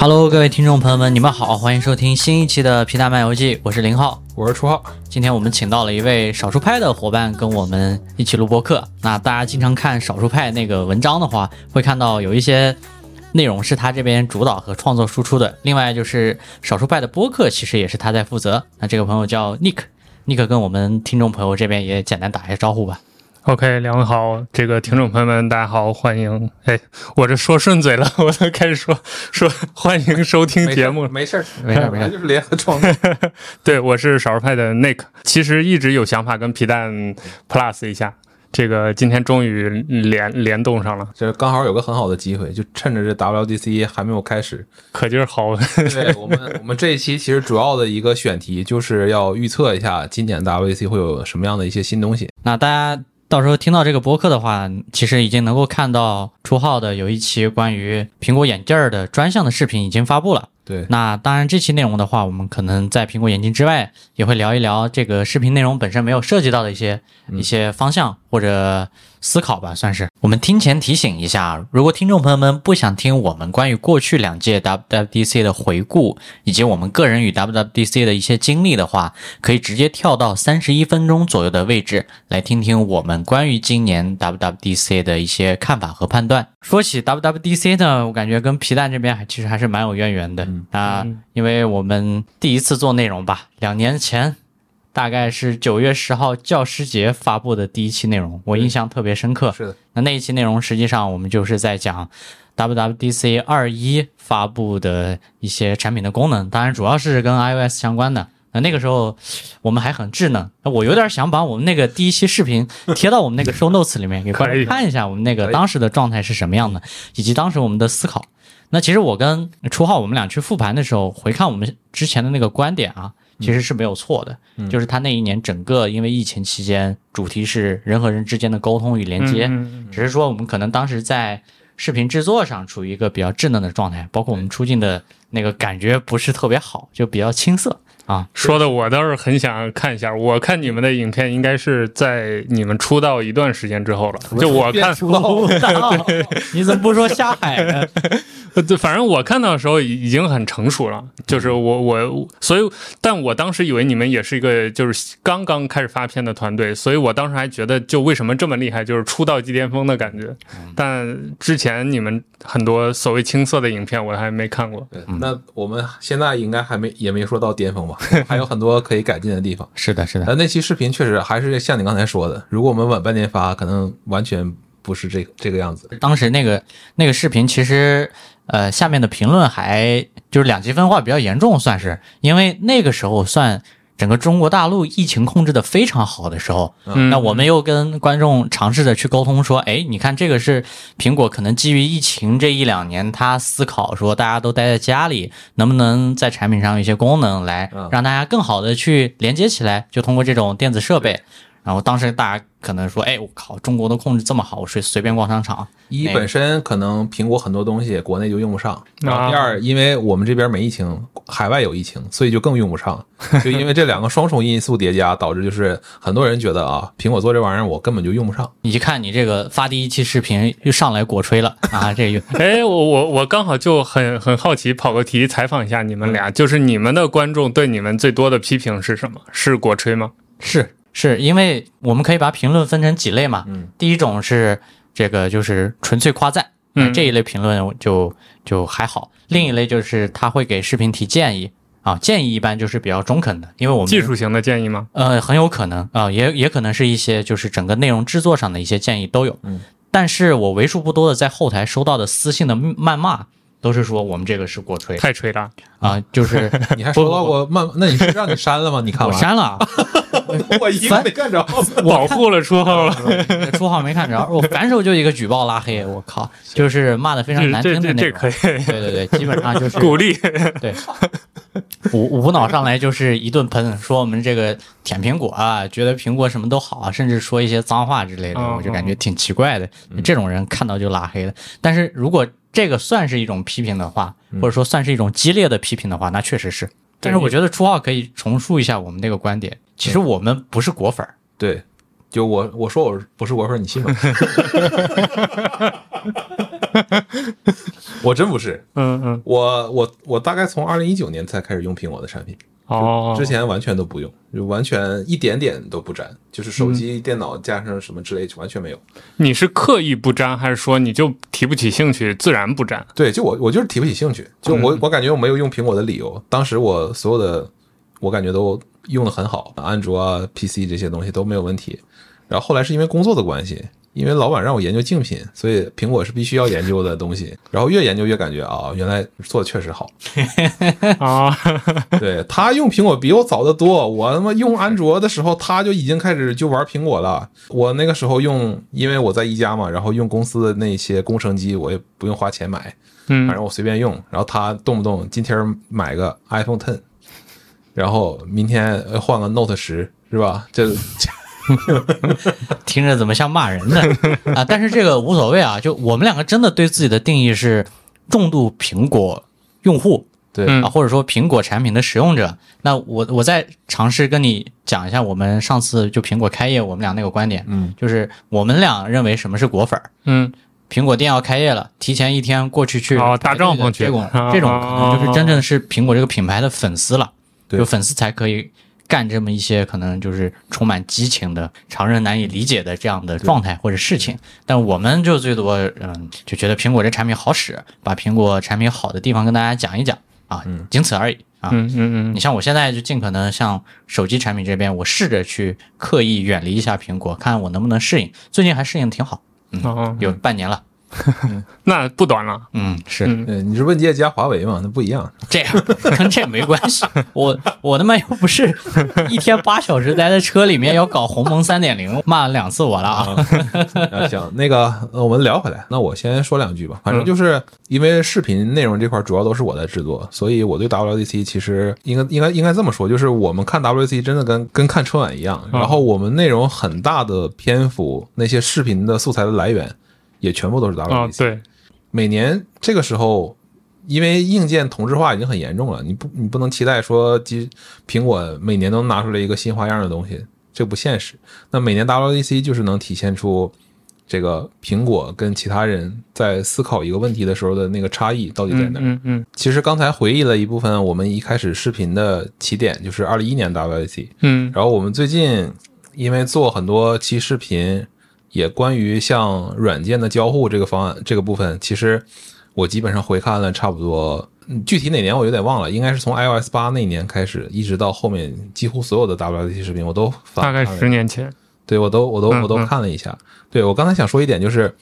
Hello，各位听众朋友们，你们好，欢迎收听新一期的皮蛋漫游记，我是林浩。我是初号，今天我们请到了一位少数派的伙伴跟我们一起录播客。那大家经常看少数派那个文章的话，会看到有一些内容是他这边主导和创作输出的。另外就是少数派的播客，其实也是他在负责。那这个朋友叫 Nick，Nick 跟我们听众朋友这边也简单打一下招呼吧。OK，两位好，这个听众朋友们，大家好，欢迎。哎，我这说顺嘴了，我都开始说说欢迎收听节目了。没事儿，没事儿没事儿就是联合创作。对，我是少数派的 Nick，其实一直有想法跟皮蛋 Plus 一下，这个今天终于联联动上了，这刚好有个很好的机会，就趁着这 WDC 还没有开始，可劲儿薅。对我们 我们这一期其实主要的一个选题就是要预测一下今年 WDC 会有什么样的一些新东西。那大家到时候听到这个播客的话，其实已经能够看到初号的有一期关于苹果眼镜儿的专项的视频已经发布了。对，那当然，这期内容的话，我们可能在苹果眼镜之外，也会聊一聊这个视频内容本身没有涉及到的一些、一些方向或者思考吧，算是。我们听前提醒一下，如果听众朋友们不想听我们关于过去两届 WWDC 的回顾，以及我们个人与 WWDC 的一些经历的话，可以直接跳到三十一分钟左右的位置来听听我们关于今年 WWDC 的一些看法和判断。说起 WWDC 呢，我感觉跟皮蛋这边还其实还是蛮有渊源的啊、因为我们第一次做内容吧，两年前，大概是九月十号教师节发布的第一期内容，我印象特别深刻。是的，那那一期内容实际上我们就是在讲 WWDC 二一发布的一些产品的功能，当然主要是跟 iOS 相关的。那那个时候我们还很稚嫩，我有点想把我们那个第一期视频贴到我们那个 show notes 里面，给观可以众看一下我们那个当时的状态是什么样的，以及当时我们的思考。那其实我跟初浩我们俩去复盘的时候，回看我们之前的那个观点啊，其实是没有错的。就是他那一年整个因为疫情期间，主题是人和人之间的沟通与连接，嗯只是说我们可能当时在视频制作上处于一个比较稚嫩的状态，包括我们出镜的那个感觉不是特别好，就比较青涩啊。说的我倒是很想看一下。我看你们的影片应该是在你们出道一段时间之后了。就我看，出道 你怎么不说下海呢？呃对，反正我看到的时候已已经很成熟了。就是我我，所以，但我当时以为你们也是一个就是刚刚开始发片的团队，所以我当时还觉得就为什么这么厉害，就是出道即巅峰的感觉。但之前你们很多所谓青涩的影片我还没看过。对，那我们现在应该还没也没说到巅峰吧，还有很多可以改进的地方。是的，是的，但那期视频确实还是像你刚才说的，如果我们晚半年发，可能完全不是这这个样子。当时那个那个视频，其实呃下面的评论还就是两极分化比较严重，算是因为那个时候算整个中国大陆疫情控制的非常好的时候，嗯，那我们又跟观众尝试着去沟通，说，哎，你看这个是苹果可能基于疫情这一两年，他思考说大家都待在家里，能不能在产品上有一些功能来嗯让大家更好的去连接起来，就通过这种电子设备。然后当时大家可能说，哎，我靠，中国的控制这么好，我随随便逛商场。一本身可能苹果很多东西国内就用不上，然后第二，因为我们这边没疫情，海外有疫情，所以就更用不上。就因为这两个双重因素叠加，导致就是很多人觉得啊，苹果做这玩意儿我根本就用不上。你一看你这个发第一期视频又上来果吹了啊，这个 哎，我我我刚好就很很好奇，跑个题采访一下你们俩，就是你们的观众对你们最多的批评是什么？是果吹吗？是，是因为我们可以把评论分成几类嘛，嗯，第一种是这个就是纯粹夸赞，嗯这一类评论就就还好；另一类就是他会给视频提建议啊，建议一般就是比较中肯的，因为我们技术型的建议吗？呃很有可能啊、也也可能是一些就是整个内容制作上的一些建议都有，嗯，但是我为数不多的在后台收到的私信的谩骂。都是说我们这个是过吹太吹了，啊，就是 你还收到过慢？那你是让你删了吗？你 看？我删了 啊，我一个没看着。保护了初号了。初号没看着，我反手就一个举报拉黑，我靠，就是骂的非常难听的那种。这可以对对对，基本上就是鼓励。对，无无脑上来就是一顿喷，说我们这个舔苹果啊，觉得苹果什么都好啊，甚至说一些脏话之类的，哦我就感觉挺奇怪的。这种人看到就拉黑了。但是如果这个算是一种批评的话，或者说算是一种激烈的批评的话，那确实是但是我觉得初号可以重述一下我们那个观点，其实我们不是果粉儿，对，就我我说我不是果粉，你信吗？我真不是，嗯嗯，我我我大概从二零一九年才开始用苹果的产品，哦，之前完全都不用，就完全一点点都不沾，就是手机、电脑加上什么之类，就完全没有。你是刻意不沾，还是说你就提不起兴趣，自然不沾？对，就我我就是提不起兴趣，就我我感觉我没有用苹果的理由。当时我所有的我感觉都用的很好，安卓啊、PC 这些东西都没有问题。然后后来是因为工作的关系，因为老板让我研究竞品，所以苹果是必须要研究的东西。然后越研究越感觉啊，原来做的确实好。啊 对他用苹果比我早得多，我他妈用安卓的时候他就已经开始就玩苹果了。我那个时候用，因为我在一家嘛，然后用公司的那些工程机，我也不用花钱买，反嗯正我随便用。然后他动不动今天买个 iPhone Ten，然后明天呃换个 Note 十，是吧？这 听着怎么像骂人呢？啊，但是这个无所谓啊，就我们两个真的对自己的定义是重度苹果用户对、嗯啊，或者说苹果产品的使用者。那我我再尝试跟你讲一下我们上次就苹果开业我们俩那个观点，嗯，就是我们俩认为什么是果粉儿。嗯苹果店要开业了，提前一天过去去哦搭帐篷去这种啊这种可能就是真正是苹果这个品牌的粉丝了，对有粉丝才可以干这么一些可能就是充满激情的、常人难以理解的这样的状态或者事情。但我们就最多嗯就觉得苹果这产品好使，把苹果产品好的地方跟大家讲一讲啊，仅此而已啊。嗯嗯你像我现在就尽可能像手机产品这边，我试着去刻意远离一下苹果，看我能不能适应。最近还适应挺好，嗯，哦，有半年了。那不短了。嗯，是。嗯，你是问界加华为嘛？那不一样。这样 跟这没关系。我我他妈又不是一天八小时待在车里面要搞鸿蒙三点零，骂了两次我了啊。啊，行，那个呃我们聊回来，那我先说两句吧。反正就是因为视频内容这块主要都是我在制作，所以我对 WDC 其实应该应该应该这么说，就是我们看 WDC 真的跟跟看春晚一样，然后我们内容很大的篇幅，那些视频的素材的来源也全部都是 WDC。每年这个时候，因为硬件同质化已经很严重了，你不你不能期待说机苹果每年都拿出来一个新花样的东西，这不现实。那每年 WDC 就是能体现出这个苹果跟其他人在思考一个问题的时候的那个差异到底在嗯哪儿。嗯嗯其实刚才回忆了一部分，我们一开始视频的起点就是二零一年 WDC，嗯然后我们最近因为做很多期视频，也关于像软件的交互这个方案这个部分，其实我基本上回看了差不多，嗯具体哪年我有点忘了，应该是从 iOS 八那年开始，一直到后面几乎所有的 WDC 视频我都翻大概十年前。对我都我都我都嗯嗯看了一下。对我刚才想说一点就是。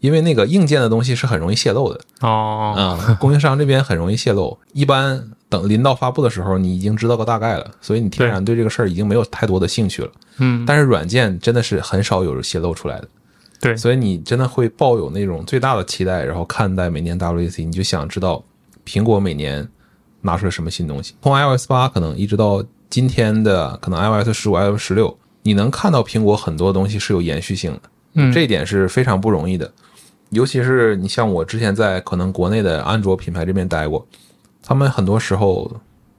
因为那个硬件的东西是很容易泄露的哦，啊、供应商这边很容易泄露。一般等临到发布的时候，你已经知道个大概了，所以你天然对这个事儿已经没有太多的兴趣了。嗯，但是软件真的是很少有泄露出来的，对，所以你真的会抱有那种最大的期待，然后看待每年 WEC，你就想知道苹果每年拿出来什么新东西。从 iOS 八可能一直到今天的可能 iOS 十五、iOS 十六，你能看到苹果很多东西是有延续性的，嗯这一点是非常不容易的。尤其是你像我之前在可能国内的安卓品牌这边待过，他们很多时候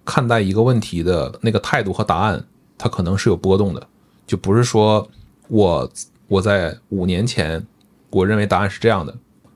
看待一个问题的那个态度和答案，它可能是有波动的，就不是说我我在五年前我认为答案是这样的，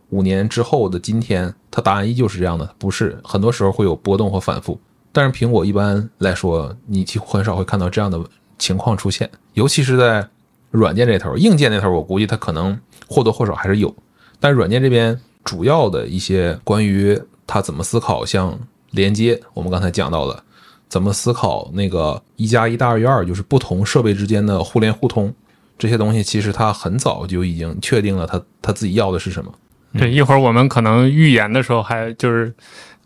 五年之后的今天，它答案依旧是这样的，不是，很多时候会有波动和反复。但是苹果一般来说，你几乎很少会看到这样的情况出现，尤其是在软件这头，硬件那头，我估计它可能或多或少还是有。但软件这边主要的一些关于它怎么思考，像连接，我们刚才讲到的，怎么思考那个一加一大于二，就是不同设备之间的互联互通，这些东西其实它很早就已经确定了它它自己要的是什么。对，一会儿我们可能预言的时候还就是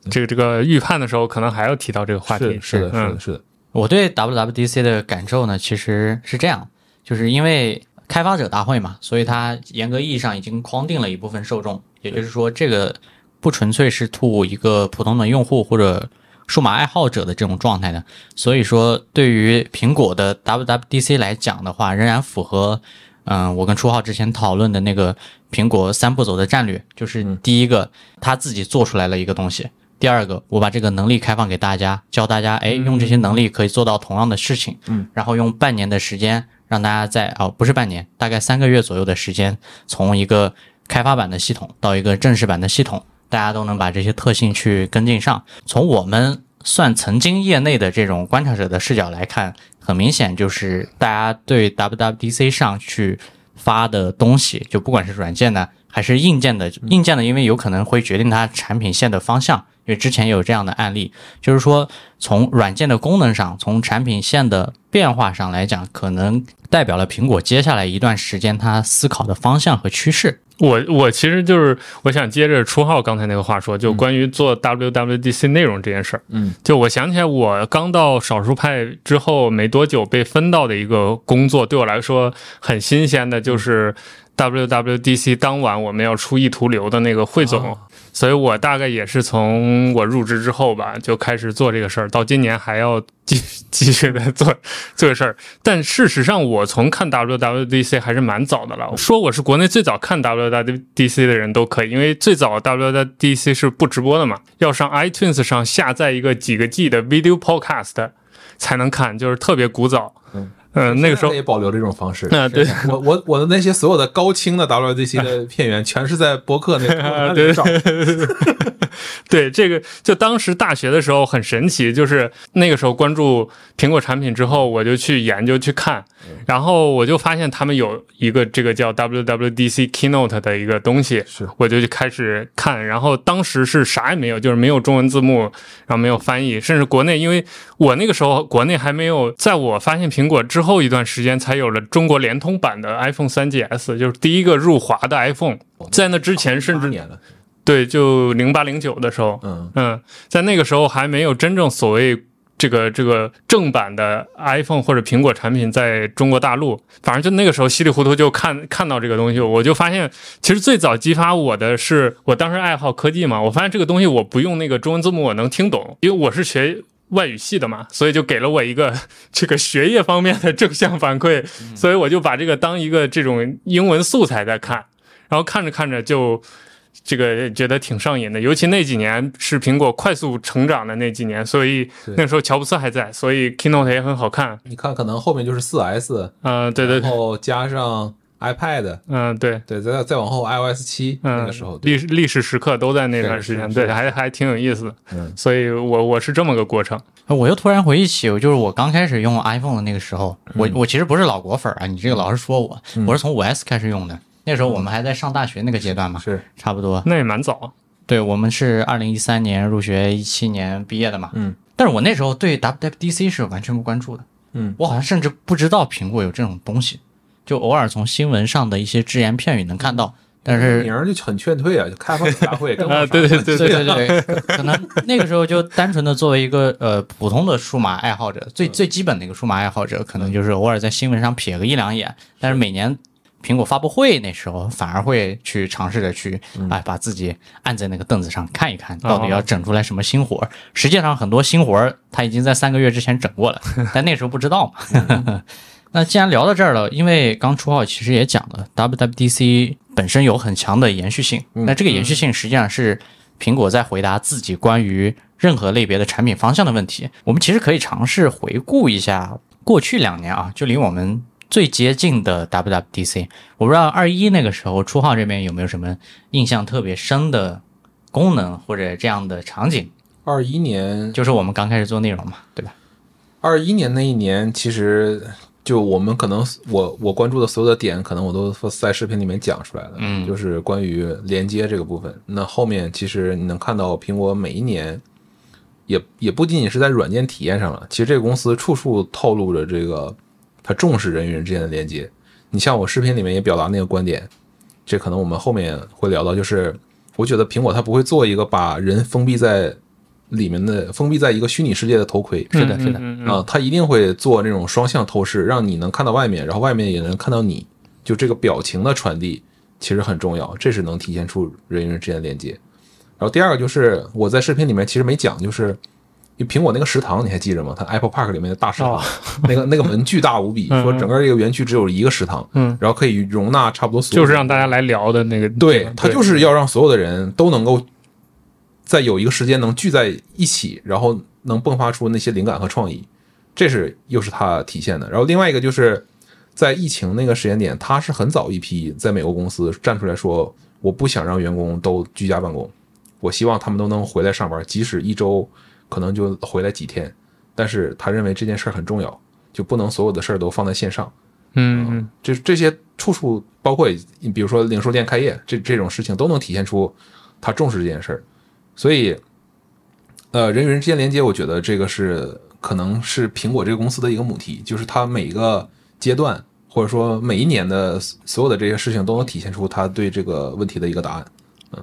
这个这个预判的时候，可能还要提到这个话题。是是的，是的，嗯是的，我对 WWDC 的感受呢，其实是这样，就是因为开发者大会嘛，所以它严格意义上已经框定了一部分受众，也就是说，这个不纯粹是 to 一个普通的用户或者数码爱好者的这种状态的。所以说，对于苹果的 WWDC 来讲的话，仍然符合，嗯、我跟初浩之前讨论的那个苹果三步走的战略，就是第一个，他自己做出来了一个东西。第二个，我把这个能力开放给大家，教大家，哎，用这些能力可以做到同样的事情。嗯，然后用半年的时间，让大家在哦，不是半年，大概三个月左右的时间，从一个开发版的系统到一个正式版的系统，大家都能把这些特性去跟进上。从我们算曾经业内的这种观察者的视角来看，很明显就是大家对 WWDC 上去发的东西，就不管是软件的还是硬件的，硬件的因为有可能会决定它产品线的方向，因为之前有这样的案例，就是说从软件的功能上，从产品线的变化上来讲，可能代表了苹果接下来一段时间它思考的方向和趋势。我我其实就是我想接着初号刚才那个话说，就关于做 WWDC 内容这件事儿。嗯，就我想起来，我刚到少数派之后没多久被分到的一个工作，对我来说很新鲜的，就是 WWDC 当晚我们要出意图流的那个汇总。哦所以我大概也是从我入职之后吧，就开始做这个事儿，到今年还要继继续的 做这个事儿。但事实上，我从看 WWDC 还是蛮早的了。说我是国内最早看 WWDC 的人都可以，因为最早 WWDC 是不直播的嘛，要上 iTunes 上下载一个几个 G 的 Video Podcast 才能看，就是特别古早。嗯嗯，那个时候也保留这种方式。啊对我我我的那些所有的高清的 WDC 的 片源，全是在博客那啊 那里找。对这个，就当时大学的时候很神奇，就是那个时候关注苹果产品之后，我就去研究去看，然后我就发现他们有一个这个叫 WWDC Keynote 的一个东西，是我就去开始看，然后当时是啥也没有，就是没有中文字幕，然后没有翻译，甚至国内，因为我那个时候国内还没有，在我发现苹果之后一段时间，才有了中国联通版的 iPhone 3 GS，就是第一个入华的 iPhone，在那之前甚至对，就零八零九的时候，嗯，嗯，在那个时候还没有真正所谓这个这个正版的 iPhone 或者苹果产品在中国大陆，反正就那个时候稀里糊涂就看看到这个东西，我就发现其实最早激发我的是我当时爱好科技嘛，我发现这个东西我不用那个中文字幕我能听懂，因为我是学。外语系的嘛，所以就给了我一个 这个学业方面的正向反馈，所以我就把这个当一个这种英文素材在看，然后看着看着就这个觉得挺上瘾的，尤其那几年是苹果快速成长的那几年，所以那时候乔布斯还在，所以 Keynote 也很好看。你看，可能后面就是四 S，嗯、对对对，然后加上 iPad，嗯、对，对，再再往后 iOS 七嗯、那个时候，历史历史时刻都在那段时间，对，还还挺有意思的。嗯所以我我是这么个过程。我又突然回忆起，就是我刚开始用 iPhone 的那个时候，我我其实不是老果粉儿啊，你这个老是说我，我是从五 S 开始用的。那时候我们还在上大学那个阶段嘛，是差不多。那也蛮早，对，我们是二零一三年入学，一七年毕业的嘛。嗯。但是我那时候对 WWDC 是完全不关注的。嗯。我好像甚至不知道苹果有这种东西，就偶尔从新闻上的一些只言片语能看到，但是名儿就很劝退啊，就开发者大会 跟啊对对对对对对，可能那个时候就单纯的作为一个呃普通的数码爱好者，最最基本的一个数码爱好者，可能就是偶尔在新闻上瞥个一两眼，但是每年。苹果发布会那时候反而会去尝试着去，哎，把自己按在那个凳子上看一看，到底要整出来什么新活儿。实际上很多新活儿他已经在三个月之前整过了，但那时候不知道嘛。那既然聊到这儿了，因为刚初号其实也讲了，WWDC 本身有很强的延续性，那这个延续性实际上是苹果在回答自己关于任何类别的产品方向的问题。我们其实可以尝试回顾一下过去两年啊，就离我们最接近的 WWDC。我不知道二一那个时候初号这边有没有什么印象特别深的功能或者这样的场景，二一年，就是我们刚开始做内容嘛，对吧？二一年那一年，其实就我们可能我我关注的所有的点，可能我都在视频里面讲出来了。嗯就是关于连接这个部分。那后面其实你能看到苹果每一年也也不仅仅是在软件体验上了，其实这个公司处处透露着这个它重视人与人之间的连接。你像我视频里面也表达那个观点，这可能我们后面会聊到，就是我觉得苹果它不会做一个把人封闭在里面的封闭在一个虚拟世界的头盔，是的，是的，啊，它一定会做那种双向透视，让你能看到外面，然后外面也能看到你，就这个表情的传递其实很重要，这是能体现出人与人之间的连接。然后第二个就是我在视频里面其实没讲，就是因为苹果那个食堂你还记着吗？它 Apple Park 里面的大食堂，哦。那个那个门巨大无比，嗯说整个这个园区只有一个食堂，嗯，然后可以容纳差不多所有就是让大家来聊的那个，对，它就是要让所有的人都能够在有一个时间能聚在一起，然后能迸发出那些灵感和创意，这是又是他体现的。然后另外一个就是在疫情那个时间点，他是很早一批在美国公司站出来说，我不想让员工都居家办公，我希望他们都能回来上班，即使一周可能就回来几天，但是他认为这件事儿很重要，就不能所有的事儿都放在线上。嗯嗯这这些处处包括比如说零售店开业这这种事情都能体现出他重视这件事儿，所以，呃，人与人之间连接，我觉得这个是可能是苹果这个公司的一个母题，就是它每一个阶段或者说每一年的所有的这些事情都能体现出他对这个问题的一个答案。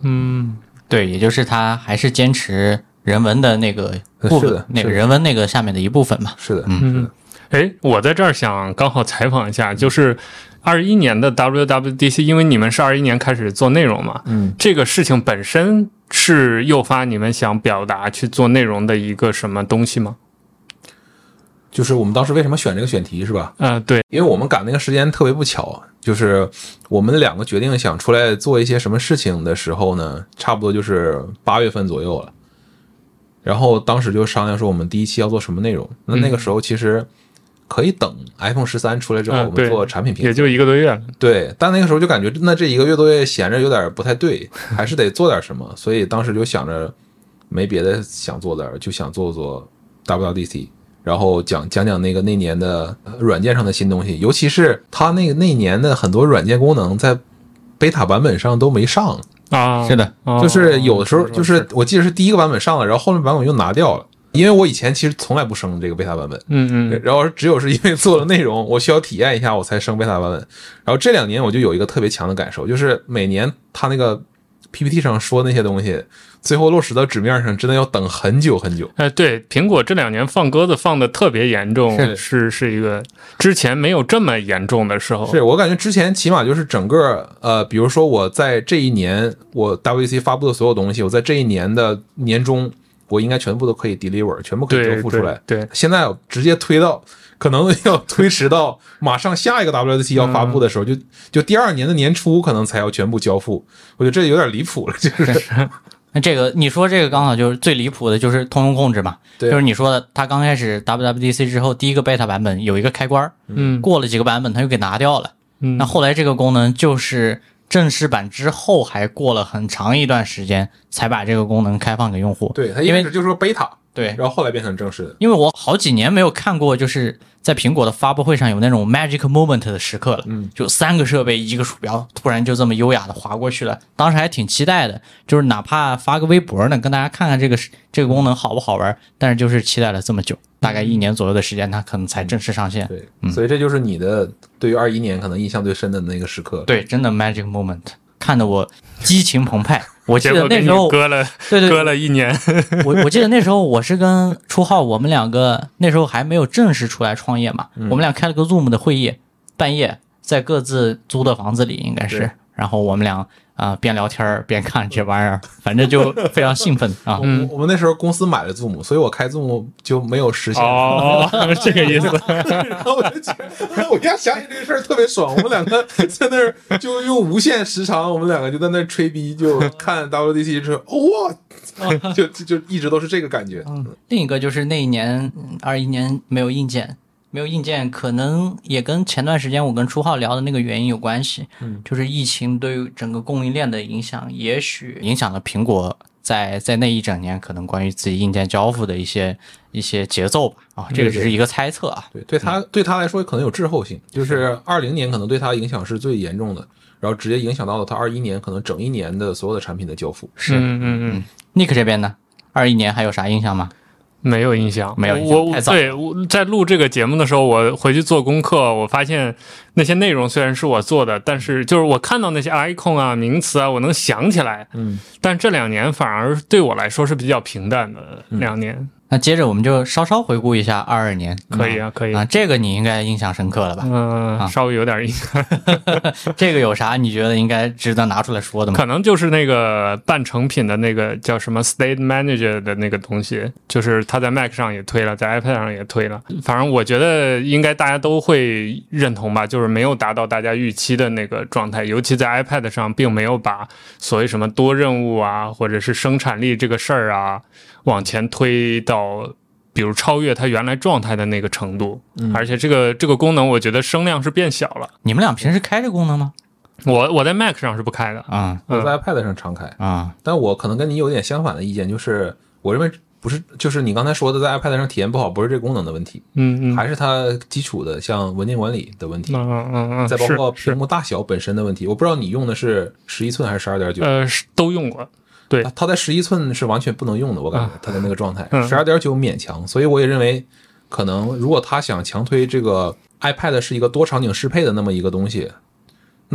嗯对，也就是他还是坚持人文的那个部分是的，是的那个人文那个下面的一部分嘛。是的，嗯。哎，我在这儿想刚好采访一下，就是二一年的 WWDC，因为你们是二一年开始做内容嘛，嗯，这个事情本身是诱发你们想表达去做内容的一个什么东西吗？就是我们当时为什么选这个选题是吧？呃，对，因为我们赶那个时间特别不巧，就是我们两个决定想出来做一些什么事情的时候呢，差不多就是八月份左右了。然后当时就商量说，我们第一期要做什么内容。那那个时候其实可以等 iPhone 十三出来之后，我们做产品评测。也就一个多月了。对，但那个时候就感觉，那这一个月多月闲着有点不太对，还是得做点什么。所以当时就想着没别的想做的，就想做做 WWDC，然后讲讲讲那个那年的呃软件上的新东西，尤其是它那个那年的很多软件功能在 beta 版本上都没上，啊，是的，哦就是有的时候就是我记得是第一个版本上了，然后后面版本又拿掉了。因为我以前其实从来不升这个 beta 版本，嗯嗯然后只有是因为做了内容，我需要体验一下，我才升 beta 版本。然后这两年我就有一个特别强的感受，就是每年他那个 PPT 上说那些东西，最后落实到纸面上，真的要等很久很久。哎，对，苹果这两年放鸽子放的特别严重，是是是一个之前没有这么严重的时候。是我感觉之前起码就是整个呃，比如说我在这一年我 WC 发布的所有东西，我在这一年的年中，我应该全部都可以 deliver，全部可以交付出来。对对。现在直接推到，可能要推迟到马上下一个 WWDC 要发布的时候，就就第二年的年初可能才要全部交付。我觉得这有点离谱了，就 是。那这个你说这个刚好就是最离谱的，就是通用控制嘛，对。就是你说的，它刚开始 WWDC 之后第一个 beta 版本有一个开关，嗯。过了几个版本它又给拿掉了。嗯。那后来这个功能就是正式版之后还过了很长一段时间才把这个功能开放给用户。对它一因为就说 beta，对，然后后来变成正式的。因为我好几年没有看过，就是在苹果的发布会上有那种 magic moment 的时刻了。嗯，就三个设备一个鼠标，突然就这么优雅的划过去了。当时还挺期待的，就是哪怕发个微博呢，跟大家看看这个这个功能好不好玩。但是就是期待了这么久，大概一年左右的时间，它可能才正式上线。对，所以这就是你的对于二一年可能印象最深的那个时刻。对，真的 magic moment，看得我激情澎湃。我记结果给你得那时候，搁了对对，搁了一年。我我记得那时候我是跟初浩，我们两个那时候还没有正式出来创业嘛，我们俩开了个 Zoom 的会议，半夜在各自租的房子里应该是对，然后我们俩啊、边聊天儿边看这玩意儿，反正就非常兴奋啊。我们那时候公司买了 Zoom，所以我开 Zoom 就没有实现。哦，这个意思。然后我就觉得，我一下想起这个事儿特别爽。我们两个在那儿就用无限时长，我们两个就在那儿吹逼，就看 WDC 之哇，就就就一直都是这个感觉。嗯另一个就是那一年二一年没有硬件，没有硬件，可能也跟前段时间我跟初浩聊的那个原因有关系。嗯，就是疫情对于整个供应链的影响，也许影响了苹果在在那一整年可能关于自己硬件交付的一些一些节奏吧。啊，这个只是一个猜测啊。对，对他对他来说可能有滞后性，就是二零年可能对他影响是最严重的，然后直接影响到了他二一年可能整一年的所有的产品的交付。是嗯嗯嗯，Nick 这边呢，二一年还有啥印象吗？没有印象，没有印象我对我在录这个节目的时候，我回去做功课，我发现那些内容虽然是我做的，但是就是我看到那些 icon 啊、名词啊，我能想起来。嗯，但这两年反而对我来说是比较平淡的两年。那接着我们就稍稍回顾一下二二年，可以啊，可以啊，这个你应该印象深刻了吧？嗯、啊稍微有点印象，这个有啥你觉得应该值得拿出来说的吗？可能就是那个半成品的那个叫什么 State Manager 的那个东西，就是它在 Mac 上也推了，在 iPad 上也推了。反正我觉得应该大家都会认同吧，就是没有达到大家预期的那个状态，尤其在 iPad 上，并没有把所谓什么多任务啊，或者是生产力这个事儿啊，往前推到。比如超越它原来状态的那个程度，而且这个这个功能，我觉得声量是变小了。你们俩平时开这功能吗？我我在 Mac 上是不开的，啊。我在 iPad 上常开，啊，但我可能跟你有点相反的意见，就是我认为不是，就是你刚才说的在 iPad 上体验不好，不是这功能的问题，嗯嗯，还是它基础的像文件管理的问题，嗯嗯嗯，再包括屏幕大小本身的问题。我不知道你用的是十一寸还是十二点九。呃都用过，对。它它在十一寸是完全不能用的，我感觉啊它的那个状态，嗯。十二点九勉强，所以我也认为，可能如果他想强推这个 iPad 是一个多场景适配的那么一个东西，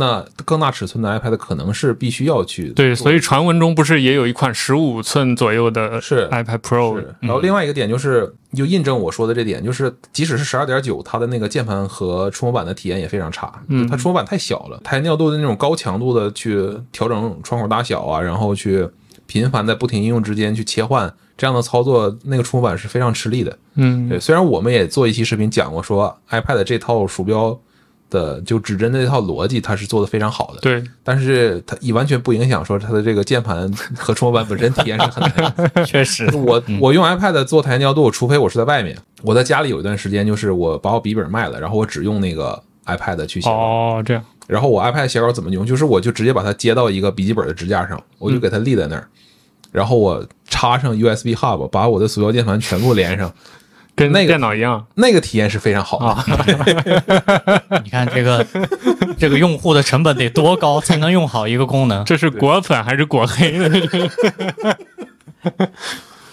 那更大尺寸的 iPad 可能是必须要去对，所以传闻中不是也有一款十五寸左右的是 iPad Pro？是，然后另外一个点就是，就印证我说的这点，就是即使是十二点九，它的那个键盘和触摸板的体验也非常差，嗯它触摸板太小了，台尿度的那种高强度的去调整窗口大小啊，然后去频繁在不停应用之间去切换，这样的操作，那个触摸板是非常吃力的。嗯对，虽然我们也做一期视频讲过，说 iPad 这套鼠标的就指针的这套逻辑，它是做的非常好的，对，但是它也完全不影响说它的这个键盘和触摸板本身体验是很难的。确实，我我用 iPad 做台尿度，除非我是在外面。我在家里有一段时间，就是我把我笔记本卖了，然后我只用那个 iPad 去写。哦这样，然后我 iPad 写稿怎么用？就是我就直接把它接到一个笔记本的支架上，我就给它立在那儿，然后我插上 USB hub，把我的鼠标键盘全部连上，跟那个电脑一样那个体验是非常好的。啊，你看这个这个用户的成本得多高才能用好一个功能？这是果粉还是果黑的？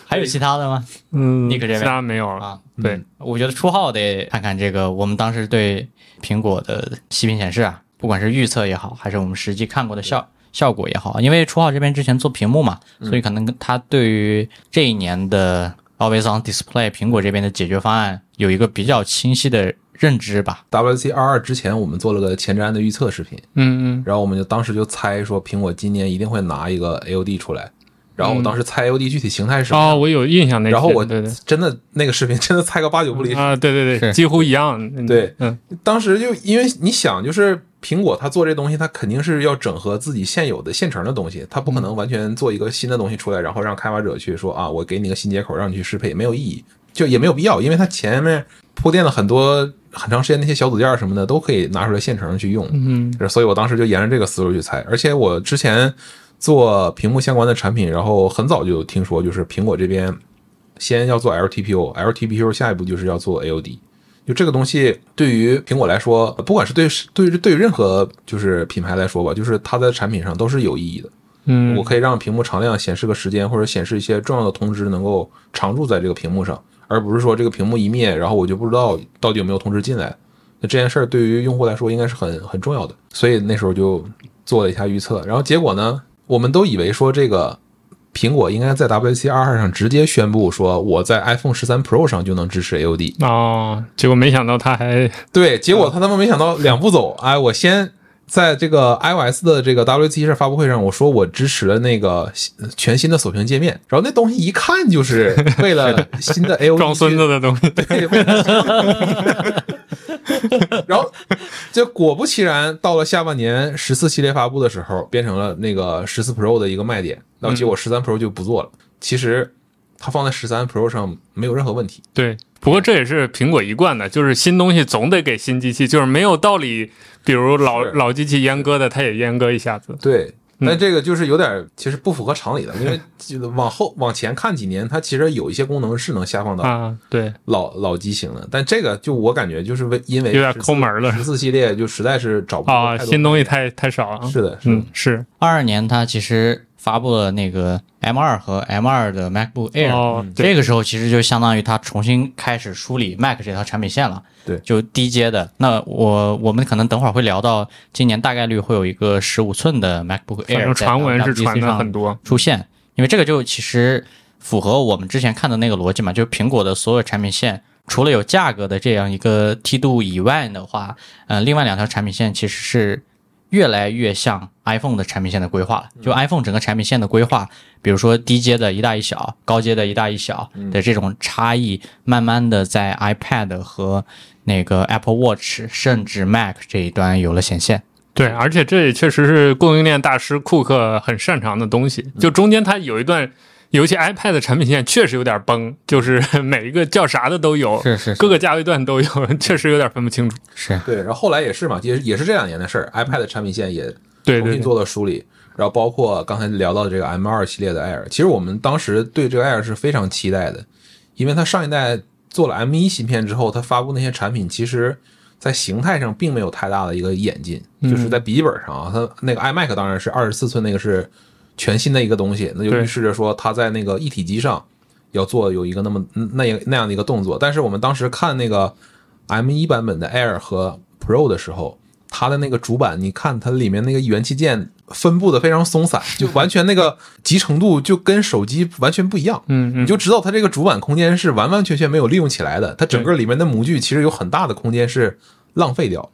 还有其他的吗？嗯，你可这边其他没有了。啊，对，我觉得初号得看看这个，我们当时对苹果的息屏显示啊，不管是预测也好，还是我们实际看过的效效果也好，因为初浩这边之前做屏幕嘛，所以可能他对于这一年的 Always On Display 苹果这边的解决方案有一个比较清晰的认知吧。WC 二二之前，我们做了个前瞻的预测视频，嗯嗯然后我们就当时就猜说苹果今年一定会拿一个 AOD 出来，然后我当时猜 AOD 具体形态是什么我有印象那。然后我对对真的那个视频 真的猜个八九不离十。啊，对对对，几乎一样。嗯对，嗯当时就因为你想，就是苹果它做这东西，它肯定是要整合自己现有的现成的东西，它不可能完全做一个新的东西出来，然后让开发者去说啊，我给你个新接口让你去适配，没有意义，就也没有必要，因为它前面铺垫了很多很长时间那些小组件什么的都可以拿出来现成去用。嗯所以我当时就沿着这个思路去猜，而且我之前做屏幕相关的产品，然后很早就听说，就是苹果这边先要做 LTPO，LTPO 下一步就是要做 AOD。就这个东西对于苹果来说，不管是对对于对于任何就是品牌来说吧，就是它在产品上都是有意义的。嗯，我可以让屏幕常亮显示个时间，或者显示一些重要的通知能够常驻在这个屏幕上，而不是说这个屏幕一灭，然后我就不知道到底有没有通知进来。那这件事儿对于用户来说应该是很很重要的，所以那时候就做了一下预测，然后结果呢，我们都以为说这个苹果应该在 WC 二二上直接宣布说我在 iPhone 十三 Pro 上就能支持 AOD，哦，结果没想到他还对，结果他他妈没想到两步走，哎，我先在这个 iOS 的这个 WC 发布会上，我说我支持了那个新全新的锁屏界面，然后那东西一看就是 为了新的 AOD 装孙子的东西。对，然后就果不其然，到了下半年十四系列发布的时候，变成了那个十四 Pro 的一个卖点，然后结果十三 Pro 就不做了。其实它放在十三 Pro 上没有任何问题。对，不过这也是苹果一贯的，就是新东西总得给新机器，就是没有道理，比如老老机器阉割的，它也阉割一下子。对，嗯。但这个就是有点其实不符合常理的，因为这 个往后往前看几年，它其实有一些功能是能下放到啊，对，老老机型的，但这个就我感觉就是为因为有点抠门了。十四系列就实在是找不啊，新东西太太少了。是的，是的。嗯，是二二年它其实发布了那个 M 二和 M 二的 MacBook Air，、哦，对，这个时候其实就相当于它重新开始梳理 Mac 这条产品线了。对就低阶的。那我我们可能等会儿会聊到，今年大概率会有一个十五寸的 MacBook Air，正传闻是在传的上很多。出现，因为这个就其实符合我们之前看的那个逻辑嘛，就是苹果的所有产品线，除了有价格的这样一个梯度以外的话，呃，另外两条产品线其实是越来越像 iPhone 的产品线的规划了。就 iPhone 整个产品线的规划，比如说低阶的一大一小，高阶的一大一小的这种差异，慢慢的在 iPad 和那个 Apple Watch 甚至 Mac 这一端有了显现。对，而且这也确实是供应链大师库克很擅长的东西。就中间他有一段，尤其 iPad 的产品线确实有点崩，就是每一个叫啥的都有，是是各个价位段都有，确实有点分不清楚。是对，然后后来也是嘛，也也是这两年的事儿，iPad 的产品线也对对对，重新做了梳理，然后包括刚才聊到的这个 M 二系列的 Air，其实我们当时对这个 Air 是非常期待的，因为它上一代做了 M 一芯片之后，它发布那些产品其实。在形态上并没有太大的一个演进，就是在笔记本上啊，它那个 iMac 当然是二十四寸那个是全新的一个东西，那就预示着说它在那个一体机上要做有一个那么那那样的一个动作。但是我们当时看那个 M 一版本的 Air 和 Pro 的时候，它的那个主板，你看它里面那个元器件分布的非常松散，就完全那个集成度就跟手机完全不一样。嗯嗯，你就知道它这个主板空间是完完全全没有利用起来的，它整个里面的模具其实有很大的空间是浪费掉。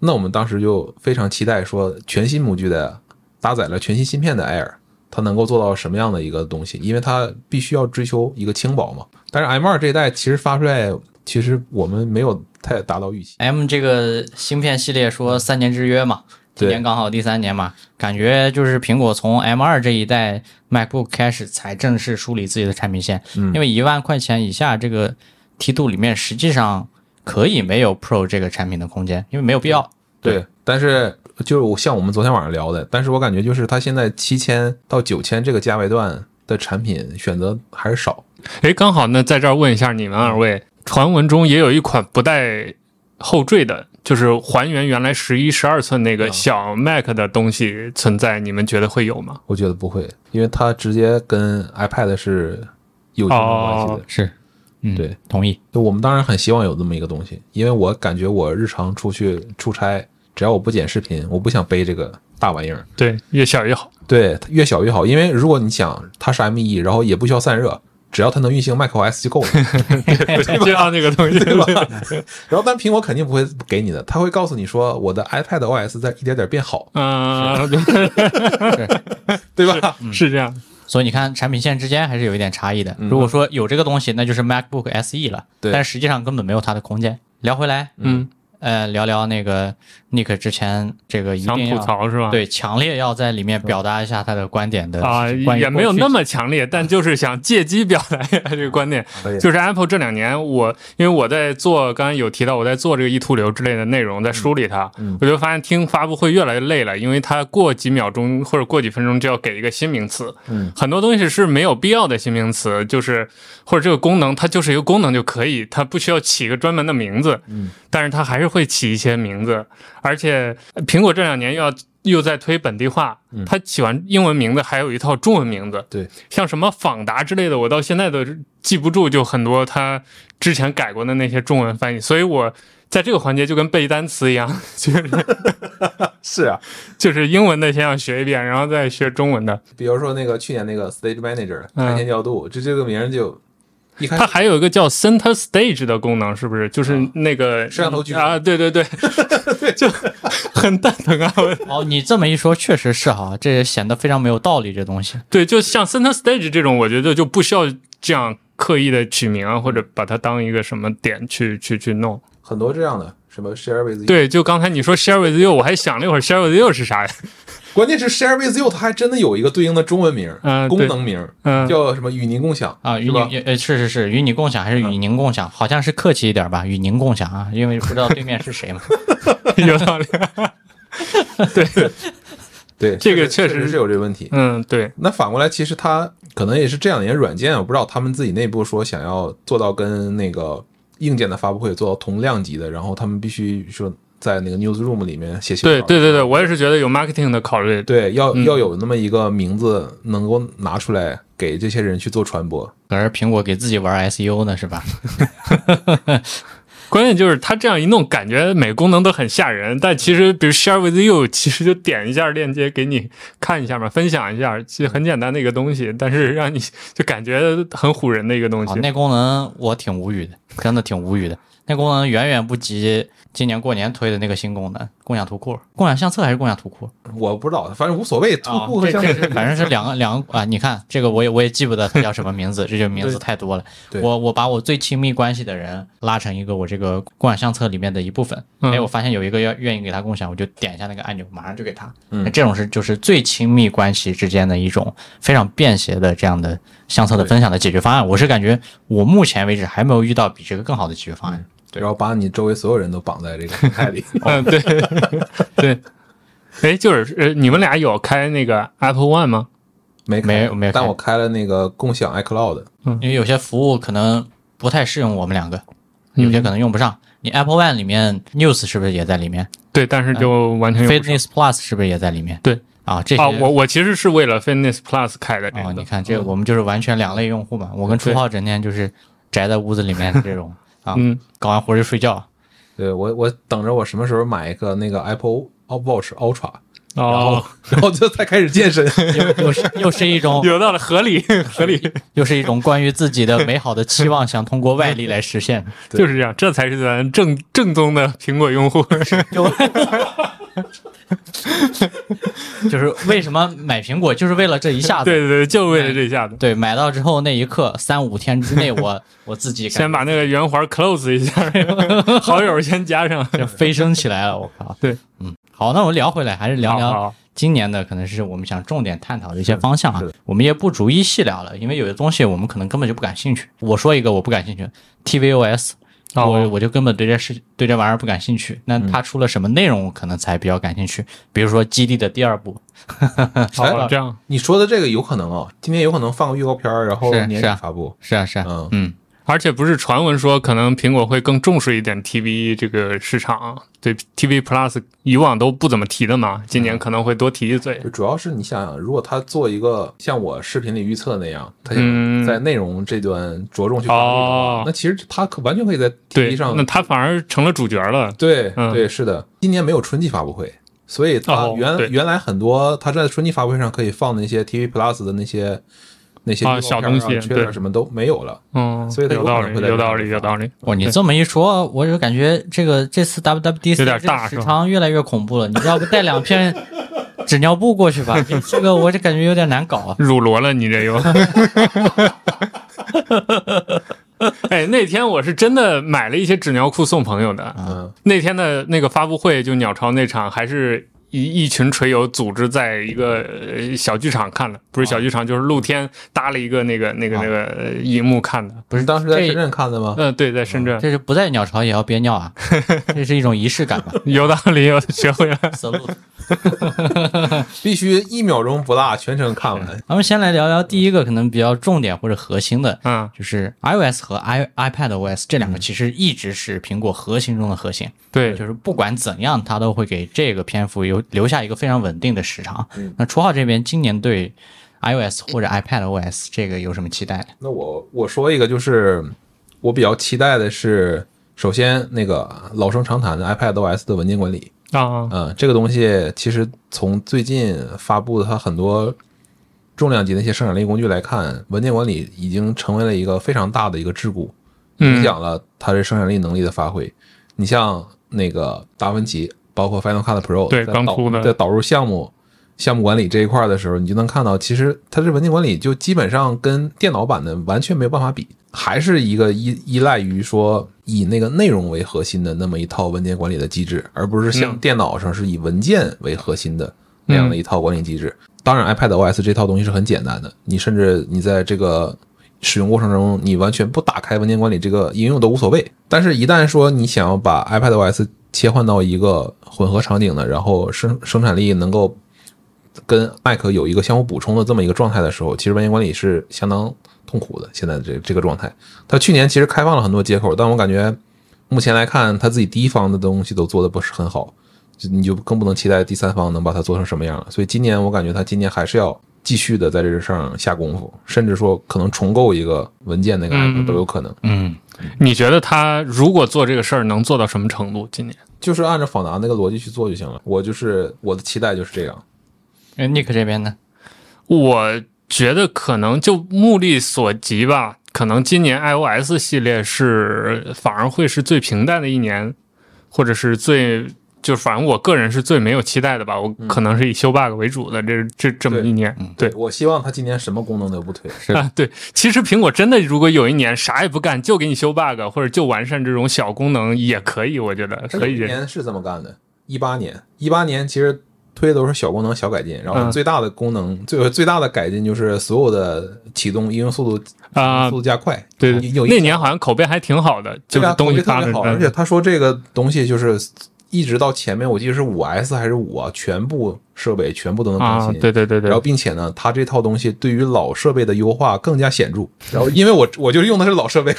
那我们当时就非常期待说，全新模具的搭载了全新芯片的 Air，它能够做到什么样的一个东西？因为它必须要追求一个轻薄嘛。但是 M 2这一代其实发出来，其实我们没有太达到预期。M 这个芯片系列说三年之约嘛，今年刚好第三年嘛，感觉就是苹果从 M 2这一代 MacBook 开始才正式梳理自己的产品线，嗯因为一万块钱以下这个梯度里面，实际上可以没有 Pro 这个产品的空间，因为没有必要。对，但是就是像我们昨天晚上聊的，但是我感觉就是它现在七千到九千这个价位段的产品选择还是少。哎，刚好呢，在这儿问一下你们二位，传闻中也有一款不带后缀的，就是还原原来十一、十二寸那个嗯小 Mac 的东西存在，你们觉得会有吗？我觉得不会，因为它直接跟 iPad 是有竞争关系的。哦是，嗯，对，同意。就我们当然很希望有这么一个东西，因为我感觉我日常出去出差，只要我不剪视频，我不想背这个大玩意儿。对，越小越好。对，越小越好，因为如果你想它是 M1，然后也不需要散热，只要它能运行 macOS 就够了。就 要那个东西，对吧？然后，但苹果肯定不会给你的，他会告诉你说，我的 iPad OS 在一点点变好，嗯，对吧？是这样。所以你看，产品线之间还是有一点差异的。如果说有这个东西，那就是 MacBook SE 了，对但实际上根本没有它的空间。聊回来，嗯，呃，聊聊那个 Nick 之前这个一想吐定要槽是吧？对强烈要在里面表达一下他的观点的啊，也没有那么强烈，但就是想借机表达一下这个观点。就是 Apple 这两年，我因为我在做，刚刚有提到我在做这个 e 图流之类的内容，在梳理它，嗯。我就发现听发布会越来越累了，因为它过几秒钟或者过几分钟就要给一个新名词，嗯，很多东西是没有必要的新名词，就是或者这个功能它就是一个功能就可以，它不需要起一个专门的名字，嗯，但是它还是会起一些名字，而且呃苹果这两年又要又在推本地化，它起完英文名字还有一套中文名字，对，像什么访达之类的，我到现在都记不住，就很多它之前改过的那些中文翻译，所以我在这个环节就跟背单词一样，就是是啊。就是英文的先要学一遍，然后再学中文的。比如说那个去年那个 Stage Manager 嗯台前调度，就这个名儿就它还有一个叫 Center Stage 的功能，是不是？就是那个摄像头啊，对对对，就很蛋疼啊！哦，你这么一说，确实是哈，这也显得非常没有道理。这东西，对，就像 Center Stage 这种，我觉得就不需要这样刻意的取名啊，或者把它当一个什么点去去去弄。很多这样的，什么 Share with You，，对，就刚才你说 Share with You，我还想了一会儿 Share with You 是啥呀？关键是 Share with You 它还真的有一个对应的中文名儿，嗯对功能名儿嗯，叫什么与您共享啊，与？你呃是是是与你共享还是与您共享？好像是客气一点吧，与您共享啊，因为不知道对面是谁嘛。有道理。对对，这个确确实是有这个问题。嗯，对，那反过来，其实它可能也是这两年软件，我不知道他们自己内部说想要做到跟那个硬件的发布会做到同量级的，然后他们必须说在那个 newsroom 里面写写对对对对，我也是觉得有 marketing 的考虑。对，要嗯要有那么一个名字能够拿出来给这些人去做传播。可是苹果给自己玩 SEO 呢，是吧？关键就是它这样一弄，感觉每个功能都很吓人。但其实，比如 Share with you，其实就点一下链接给你看一下嘛，分享一下，其实很简单的一个东西，但是让你就感觉很唬人的一个东西。那功能我挺无语的，真的挺无语的。那功能远远不及今年过年推的那个新功能——共享图库、共享相册还是共享图库？我不知道，反正无所谓。图库和相册，反正是两个两个啊！你看这个，我也我也记不得它叫什么名字，这就名字太多了。我我把我最亲密关系的人拉成一个我这个共享相册里面的一部分。哎，我发现有一个要愿意给他共享，我就点一下那个按钮，马上就给他。那这种是就是最亲密关系之间的一种非常便携的这样的相册的分享的解决方案。我是感觉我目前为止还没有遇到比这个更好的解决方案。然后把你周围所有人都绑在这个 平台里。嗯，对对。哎，就是呃，你们俩有开那个 Apple One 吗？没没没有。但我开了那个共享 iCloud。嗯，因为有些服务可能不太适用我们两个，有些可能用不上。你 Apple One 里面 News 是不是也在里面？对，但是就完全。Fitness Plus 是不是也在里面？对啊，这些啊，我我其实是为了 Fitness Plus 开的。哦，你看这个，我们就是完全两类用户嘛。我跟初浩整天就是宅在屋子里面的这种。啊，嗯，搞完活就睡觉。对我，我等着我什么时候买一个那个 Apple Watch Ultra，然后然后就再开始健身，又是又是一种 有道理，合理合理，又是一种关于自己的美好的期望，想通过外力来实现，就是这样，这才是咱正正宗的苹果用户。就是为什么买苹果，就是为了这一下子。对对对，就为了这一下子。对，买到之后那一刻，三五天之内，我 我自己先把那个圆环 close 一下，好友先加上，就飞升起来了。我靠！对，嗯，好，那我们聊回来，还是聊聊今年的，可能是我们想重点探讨的一些方向啊。我们也不逐一细聊了，因为有些东西我们可能根本就不感兴趣。我说一个我不感兴趣，tvOS。我我就根本对这事对这玩意儿不感兴趣。那他出了什么内容，我可能才比较感兴趣。比如说《基地》的第二部。好，这样你说的这个有可能哦，今天有可能放个预告片儿，然后年底发布。是啊，是啊，嗯嗯。而且不是传闻说，可能苹果会更重视一点 TV 这个市场，对 TV Plus 以往都不怎么提的嘛，今年可能会多提一嘴。主要是你想想，如果他做一个像我视频里预测那样，他想在内容这端着重去发力，那其实他可完全可以在 TV 上，那他反而成了主角了。对对，是的，今年没有春季发布会，所以他原原来很多他在春季发布会上可以放那些 TV Plus 的那些。那些小东西，缺点，什么都没有了。嗯，所以有道理，有道理，有道理。哇，你这么一说，我就感觉这个这次 WWDC 有点大，时长越来越恐怖了。你要不带两片纸尿布过去吧？这个我就感觉有点难搞啊。乳罗了，你这又。哎，那天我是真的买了一些纸尿裤送朋友的。嗯，那天的那个发布会，就鸟巢那场还是。一一群锤友组织在一个小剧场看的，不是小剧场，就是露天搭了一个那个那个那个荧幕看的。不是当时在深圳看的吗？嗯，对，在深圳。这是不在鸟巢也要憋尿啊？这是一种仪式感吧？有道理，有学会了。必须一秒钟不落，全程看完。咱们先来聊聊第一个可能比较重点或者核心的，嗯，就是 iOS 和 i iPad OS 这两个其实一直是苹果核心中的核心。对，就是不管怎样，它都会给这个篇幅有留下一个非常稳定的时长。那初号这边今年对 iOS 或者 iPad OS 这个有什么期待？那我我说一个，就是我比较期待的是，首先那个老生常谈的 iPad OS 的文件管理。啊，嗯，这个东西其实从最近发布的它很多重量级的一些生产力工具来看，文件管理已经成为了一个非常大的一个桎梏，影响了它的生产力能力的发挥。你像那个达芬奇，包括 Final Cut Pro，对，刚出的，在导入项目、项目管理这一块的时候，你就能看到，其实它这文件管理就基本上跟电脑版的完全没有办法比。还是一个依依赖于说以那个内容为核心的那么一套文件管理的机制，而不是像电脑上是以文件为核心的那样的一套管理机制。当然，iPad OS 这套东西是很简单的，你甚至你在这个使用过程中，你完全不打开文件管理这个应用都无所谓。但是，一旦说你想要把 iPad OS 切换到一个混合场景的，然后生生产力能够跟 Mac 有一个相互补充的这么一个状态的时候，其实文件管理是相当。痛苦的，现在这这个状态，它去年其实开放了很多接口，但我感觉目前来看，他自己第一方的东西都做的不是很好，就你就更不能期待第三方能把它做成什么样了。所以今年我感觉他今年还是要继续的在这上下功夫，甚至说可能重构一个文件那个都有可能。嗯，你觉得他如果做这个事儿能做到什么程度？今年就是按照访达那个逻辑去做就行了。我就是我的期待就是这样。那 Nick 这边呢？我觉得可能就目力所及吧，可能今年 iOS 系列是反而会是最平淡的一年，或者是最就反正我个人是最没有期待的吧。我可能是以修 bug 为主的这这这么一年。对我希望他今年什么功能都不推。是啊，对，其实苹果真的如果有一年啥也不干，就给你修 bug 或者就完善这种小功能也可以，我觉得可以今。年是这么干的。一八年，一八年其实推的都是小功能、小改进，然后嗯最大的功能、最最大的改进就是所有的启动应用速度啊速度加快。对，有有那年好像口碑还挺好的，就是东西特别好，而且他说这个东西就是一直到前面，我记得是五 S 还是五啊，全部设备全部都能更啊，新。对对对对然后，并且呢，它这套东西对于老设备的优化更加显著。然后，因为我我就是用的是老设备，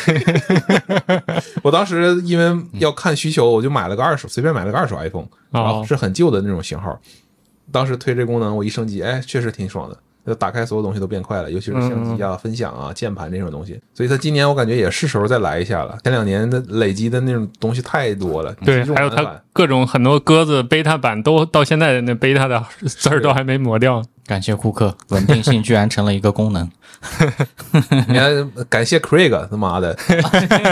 我当时因为要看需求，我就买了个二手，随便买了个二手 iPhone，然后哦是很旧的那种型号。当时推这功能，我一升级，哎，确实挺爽的。就打开所有东西都变快了，尤其是相机啊、分享啊、键盘这种东西。所以它今年我感觉也是时候再来一下了。前两年的累积的那种东西太多了，对，还有它各种很多鸽子 beta 版都到现在那 beta 的字儿都还没磨掉。感谢库克，稳定性居然成了一个功能。你看，感谢 Craig，他妈的，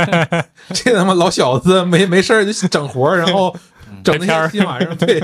这他妈老小子没没事儿就整活儿，然后整那些新玩意儿，对，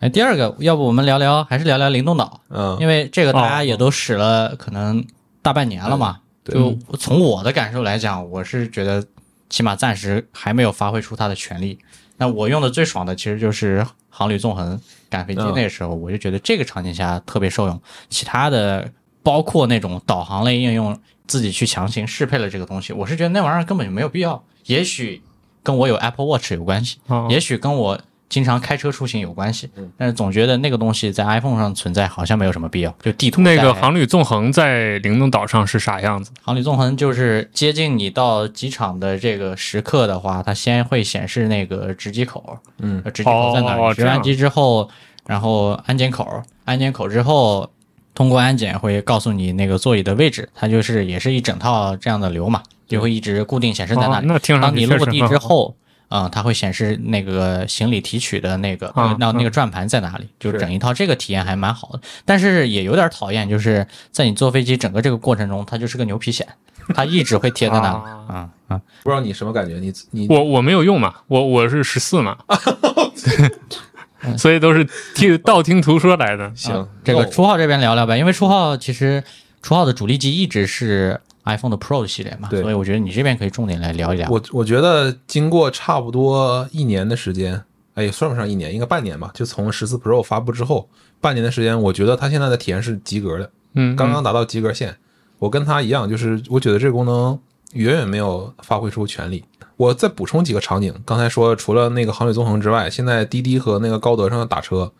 哎，第二个，要不我们聊聊，还是聊聊灵动岛，嗯，因为这个大家也都使了可能大半年了嘛。对就从我的感受来讲，我是觉得起码暂时还没有发挥出它的全力。那我用的最爽的其实就是航旅纵横赶飞机嗯那时候，我就觉得这个场景下特别受用。其他的包括那种导航类应用，自己去强行适配了这个东西，我是觉得那玩意儿根本就没有必要。也许跟我有 Apple Watch 有关系，哦也许跟我经常开车出行有关系嗯，但是总觉得那个东西在 iPhone 上存在好像没有什么必要。就地图那个航旅纵横在灵动岛上是啥样子？航旅纵横就是接近你到机场的这个时刻的话，它先会显示那个值机口，嗯呃值机口在哪？哦值完机之后，然后安检口，安检口之后通过安检会告诉你那个座椅的位置，它就是也是一整套这样的流嘛，就会一直固定显示在那里。哦那听上当你落地确实很好之后，嗯，它会显示那个行李提取的那个啊那那个转盘在哪里，就整一套这个体验还蛮好的，但是也有点讨厌，就是在你坐飞机整个这个过程中，它就是个牛皮癣，它一直会贴在那里，啊。嗯嗯，不知道你什么感觉？你你我我没有用嘛，我我是十四嘛，所以都是听道听途说来的。行啊，这个初号这边聊聊呗，因为初号其实初号的主力机一直是 iPhone 的 Pro 系列嘛，所以我觉得你这边可以重点来聊一聊。我我觉得经过差不多一年的时间，哎，也算不上一年，应该半年吧。就从十四 Pro 发布之后，半年的时间，我觉得它现在的体验是及格的，嗯，刚刚达到及格线。我跟它一样，就是我觉得这个功能远远没有发挥出全力。我再补充几个场景，刚才说除了那个航旅纵横之外，现在滴滴和那个高德上的打车，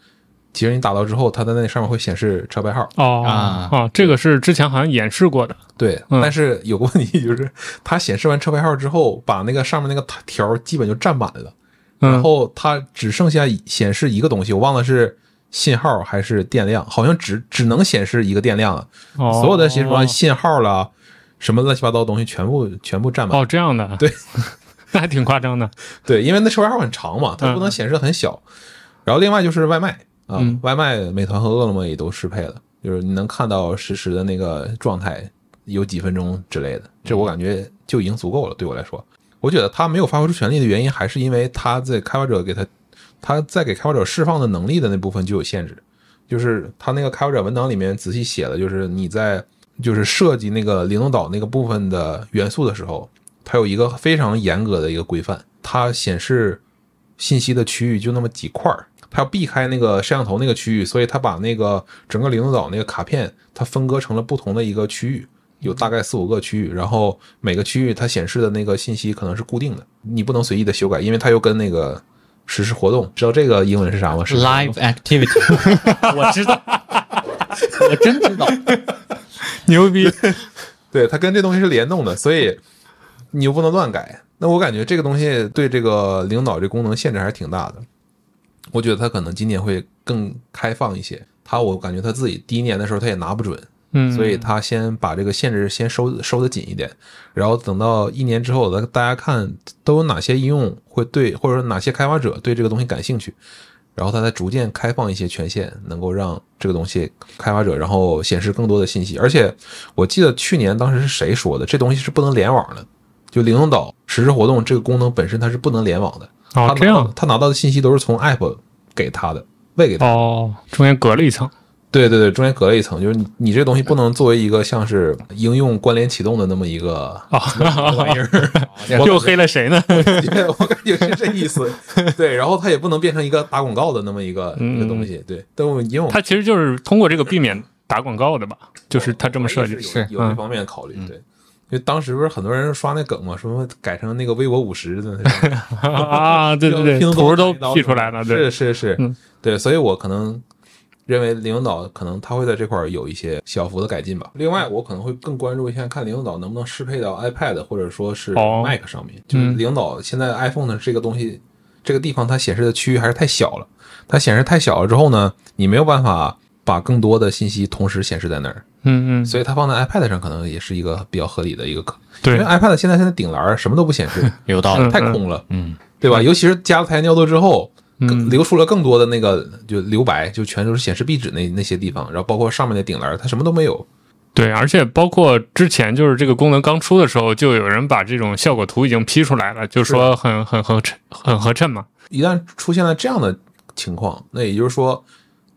其实你打到之后，它在那上面会显示车牌号。哦啊哦，这个是之前好像演示过的。对，嗯但是有个问题就是，它显示完车牌号之后，把那个上面那个条基本就占满了。然嗯，后它只剩下显示一个东西，我忘了是信号还是电量，好像只只能显示一个电量了，哦所有的什么信号啦，什么乱七八糟的东西全部全部占满。哦这样的，对，那还挺夸张的。对，因为那车牌号很长嘛，它不能显示很小。然后另外就是外卖啊，嗯外卖美团和饿了么也都适配了，就是你能看到实时的那个状态，有几分钟之类的，这我感觉就已经足够了。对我来说，我觉得他没有发挥出全力的原因，还是因为他在开发者给他他在给开发者释放的能力的那部分就有限制，就是他那个开发者文档里面仔细写的，就是你在就是设计那个灵动岛那个部分的元素的时候，它有一个非常严格的一个规范，它显示信息的区域就那么几块儿，它要避开那个摄像头那个区域，所以他把那个整个灵动岛那个卡片它分割成了不同的一个区域，有大概四五个区域，然后每个区域它显示的那个信息可能是固定的，你不能随意的修改，因为它又跟那个实时活动，知道这个英文是啥吗？实时活动 Live activity，我知道，我真知道。牛逼！对，它跟这东西是联动的，所以你又不能乱改。那我感觉这个东西对这个领导这功能限制还是挺大的。我觉得他可能今年会更开放一些。他我感觉他自己第一年的时候他也拿不准，嗯，所以他先把这个限制先收收的紧一点，然后等到一年之后，大大家看都有哪些应用会对，或者说哪些开发者对这个东西感兴趣，然后他再逐渐开放一些权限，能够让这个东西开发者然后显示更多的信息。而且我记得去年当时是谁说的，这东西是不能联网的，就灵动岛实时活动这个功能本身它是不能联网的，哦这样他拿到的信息都是从 App 给他的，喂给他的。哦，中间隔了一层。对对对，中间隔了一层，就是你你这东西不能作为一个像是应用关联启动的那么一个哦玩意儿，又黑了谁呢？对我感觉是这意思。对，然后它也不能变成一个打广告的那么一个一个东西。对，都因为我它其实就是通过这个避免打广告的吧？就是它这么设计是有有这方面的考虑。对，因为当时不是很多人刷那梗嘛，说改成那个微博五十的那种。啊，对对对，图都 P 出来了，对，是是是，嗯对，所以我可能认为灵动岛可能他会在这块儿有一些小幅的改进吧。另外，我可能会更关注一下，看灵动岛能不能适配到 iPad 或者说是哦 Mac 上面。就是嗯灵动岛现在 iPhone 的这个东西，这个地方它显示的区域还是太小了。它显示太小了之后呢，你没有办法把更多的信息同时显示在那儿，嗯嗯，所以它放在 iPad 上可能也是一个比较合理的一个可。因为 iPad 现在现在顶栏儿什么都不显示，有道理。嗯太空了。嗯，对吧？尤其是加了台尿斗之后，更嗯留出了更多的那个就留白，就全都是显示壁纸那那些地方，然后包括上面的顶栏，它什么都没有。对，而且包括之前就是这个功能刚出的时候，就有人把这种效果图已经 P 出来了，就说很很合衬，很合衬嘛。一旦出现了这样的情况，那也就是说，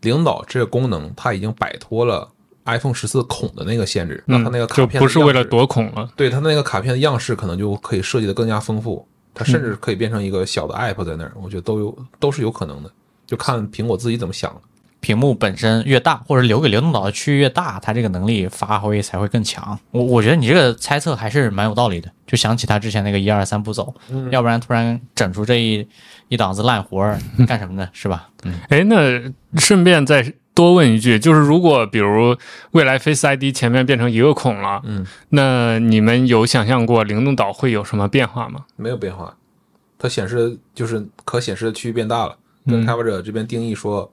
领导这个功能它已经摆脱了 iPhone 十四孔的那个限制，那嗯它那个，卡就片不是为了多，躲孔了。对它那个卡片的样式可能就可以设计的更加丰富，它甚嗯至可以变成一个小的 App 在那儿，我觉得都有都是有可能的，就看苹果自己怎么想了。屏幕本身越大，或者留给流动岛的区域越大，它这个能力发挥才会更强。我我觉得你这个猜测还是蛮有道理的，就想起他之前那个一二三步走，要不然突然整出这一一档子烂活儿 干什么呢？是吧？嗯，哎，那顺便再多问一句，就是如果比如未来 Face ID 前面变成一个孔了，嗯，那你们有想象过灵动岛会有什么变化吗？没有变化，它显示的就是可显示的区域变大了，跟嗯开发者这边定义说，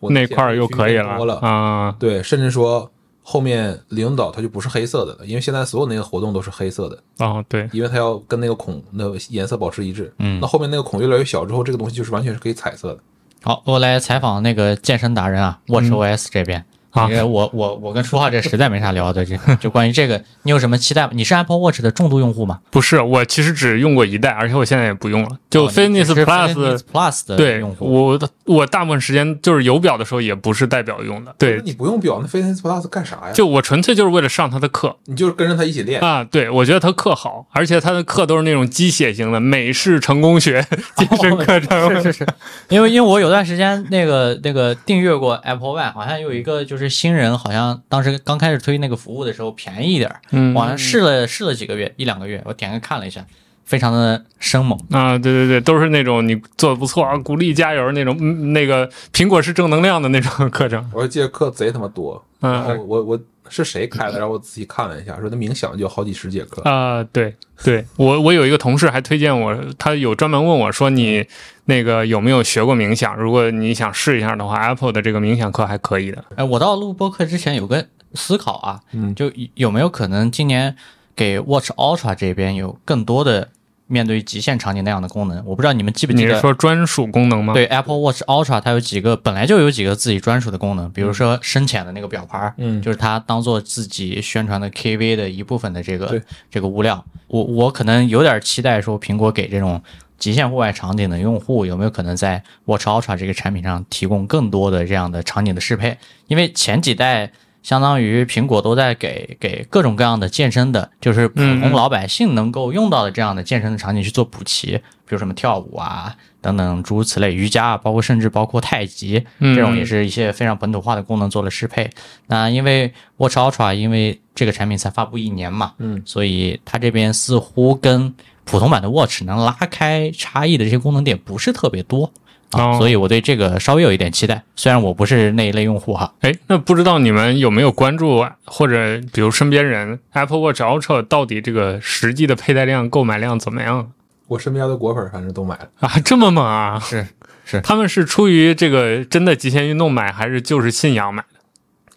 我那块儿又可以了啊，对，甚至说后面领导他就不是黑色的了，因为现在所有那个活动都是黑色的，哦，对，因为他要跟那个孔的颜色保持一致。嗯那后面那个孔越来越小之后，这个东西就是完全是可以彩色的。好，我来采访那个健身达人啊，WatchOS 这边。啊因为我我我跟说话这实在没啥聊的，这就关于这个，你有什么期待吗？你是 Apple Watch 的重度用户吗？不是，我其实只用过一代，而且我现在也不用了。就 Fitness Plus，、Plus 的对用户，我我大部分时间就是有表的时候也不是带表用的，对，你不用表，那 Fitness Plus 干啥呀？就我纯粹就是为了上他的课你就是跟着他一起练。啊。对，我觉得他课好，而且他的课都是那种机械型的美式成功学健身课程。是是是，因为因为我有段时间那个那个订阅过 Apple One，好像有一个就是新人，好像当时刚开始推那个服务的时候便宜一点儿，嗯。我好像试了试了几个月，一两个月，我点开看了一下，非常的生猛。啊，对对对，都是那种你做的不错啊，鼓励加油那种，嗯，那个苹果是正能量的那种课程。我记得课贼他妈多，然后嗯我我是谁开的？然后我仔细看了一下，说他冥想就有好几十节课。啊，对对，我我有一个同事还推荐我，他有专门问我说你那个有没有学过冥想？如果你想试一下的话，Apple 的这个冥想课还可以的。哎，我到录播课之前有个思考啊，嗯就有没有可能今年给 Watch Ultra 这边有更多的面对极限场景那样的功能？我不知道你们记不你是记得？说专属功能吗？对 Apple Watch Ultra，它有几个本来就有几个自己专属的功能，比如说深浅的那个表盘儿，嗯就是它当做自己宣传的 KV 的一部分的这个对这个物料。我我可能有点期待说，苹果给这种极限户外场景的用户有没有可能在 Watch Ultra 这个产品上提供更多的这样的场景的适配？因为前几代相当于苹果都在给给各种各样的健身的，就是普通老百姓能够用到的这样的健身的场景去做补齐，比如什么跳舞啊等等诸如此类，瑜伽啊，包括甚至包括太极嗯。这种也是一些非常本土化的功能做了适配。那因为 Watch Ultra 因为这个产品才发布一年嘛，嗯，所以它这边似乎跟普通版的 Watch 能拉开差异的这些功能点不是特别多啊，哦所以我对这个稍微有一点期待，虽然我不是那一类用户哈。哎，那不知道你们有没有关注，或者比如身边人 Apple Watch Ultra 到底这个实际的佩戴量、购买量怎么样我身边的果粉反正都买了。啊？这么猛啊？是是他们是出于这个真的极限运动买，还是就是信仰买的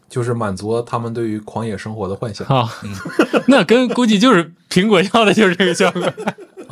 就是满足他们对于狂野生活的幻想。啊？那跟估计就是苹果要的就是这个效果。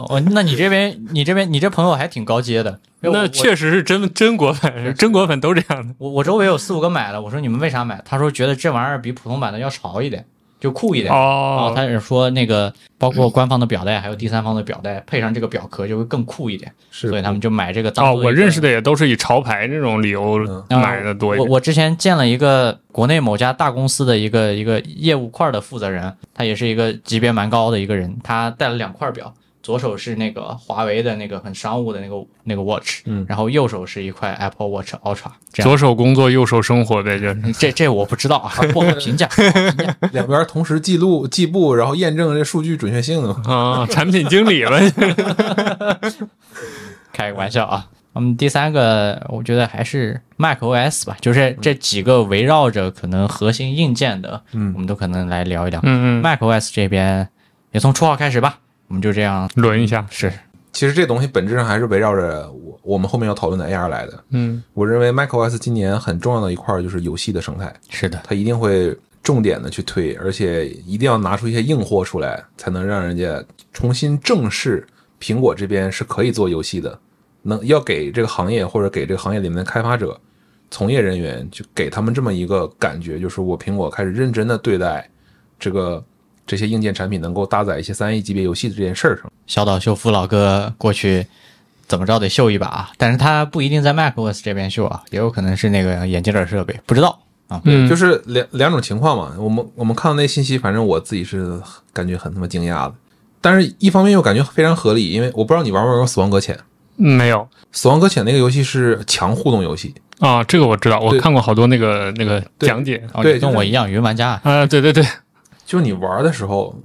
哦，那你这边你这边你这朋友还挺高阶的。那确实是真真果粉，真果粉都这样的。我我周围有四五个买了，我说你们为啥买？他说觉得这玩意儿比普通版的要潮一点，就酷一点。哦，他是说那个包括官方的表带，还有第三方的表带，配上这个表壳就会更酷一点，是所以他们就买这个当哦，我认识的也都是以潮牌这种理由嗯买的多一点。我我之前见了一个国内某家大公司的一个一个业务块的负责人，他也是一个级别蛮高的一个人，他带了两块表，左手是那个华为的那个很商务的那个那个 watch，嗯然后右手是一块 Apple Watch Ultra，这样。左手工作，右手生活呗，就是。这这我不知道啊，不好评价。不好评价 两边同时记录计步，然后验证这数据准确性的嘛。啊，产品经理了，开个玩笑啊。嗯，第三个我觉得还是 Mac OS 吧，就是这几个围绕着可能核心硬件的，嗯我们都可能来聊一聊。嗯嗯，Mac OS 这边也从初号开始吧，我们就这样轮一下，是。其实这东西本质上还是围绕着我我们后面要讨论的 AR 来的。嗯。我认为 macOS 今年很重要的一块就是游戏的生态，是的，它一定会重点的去推，而且一定要拿出一些硬货出来，才能让人家重新正视苹果这边是可以做游戏的，能要给这个行业或者给这个行业里面的开发者、从业人员，就给他们这么一个感觉，就是我苹果开始认真的对待这个这些硬件产品能够搭载一些三 A 级别游戏的这件事儿上。小岛秀夫老哥过去怎么着得秀一把啊，但是他不一定在 Mac OS 这边秀啊，也有可能是那个眼镜的设备，不知道啊。嗯，就是是两两种情况嘛。我们我们看到那信息，反正我自己是感觉很他妈惊讶的，但是一方面又感觉非常合理，因为我不知道你玩没玩过《死亡搁浅》。没有《死亡搁浅》那个游戏是强互动游戏，啊，这个我知道，我看过好多那个那个讲解哦，对就是跟我一样，云玩家。啊，对对对，就是你玩的时候，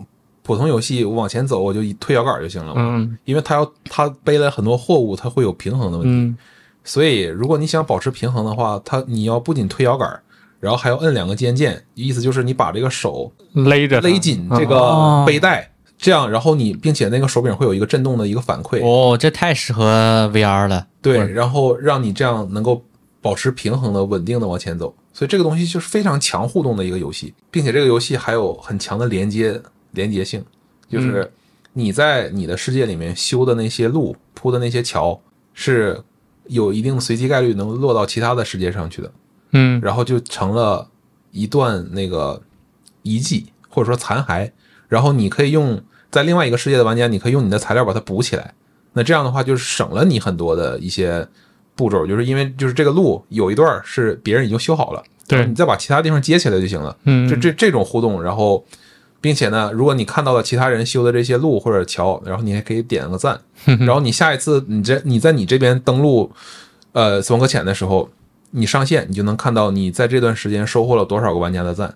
普通游戏我往前走，我就一推摇杆就行了嘛。嗯因为它要它背了很多货物，它会有平衡的问题。嗯所以如果你想保持平衡的话，它你要不仅推摇杆，然后还要摁两个肩键，意思就是你把这个手勒着勒紧这哦个背带，这样，然后你并且那个手柄会有一个震动的一个反馈，哦，这太适合 VR 了。对，然后让你这样能够保持平衡的、稳定的往前走。所以这个东西就是非常强互动的一个游戏，并且这个游戏还有很强的连接连接性，就是你在你的世界里面修的那些路、铺的那些桥是有一定的随机概率能落到其他的世界上去的，嗯然后就成了一段那个遗迹或者说残骸，然后你可以用在另外一个世界的玩家，你可以用你的材料把它补起来。那这样的话，就是省了你很多的一些步骤，就是因为就是这个路有一段是别人已经修好了，对。你再把其他地方接起来就行了。嗯，这这这种互动，然后并且呢，如果你看到了其他人修的这些路或者桥，然后你还可以点个赞，然后你下一次你这你在你这边登录呃死亡搁浅的时候，你上线你就能看到你在这段时间收获了多少个玩家的赞，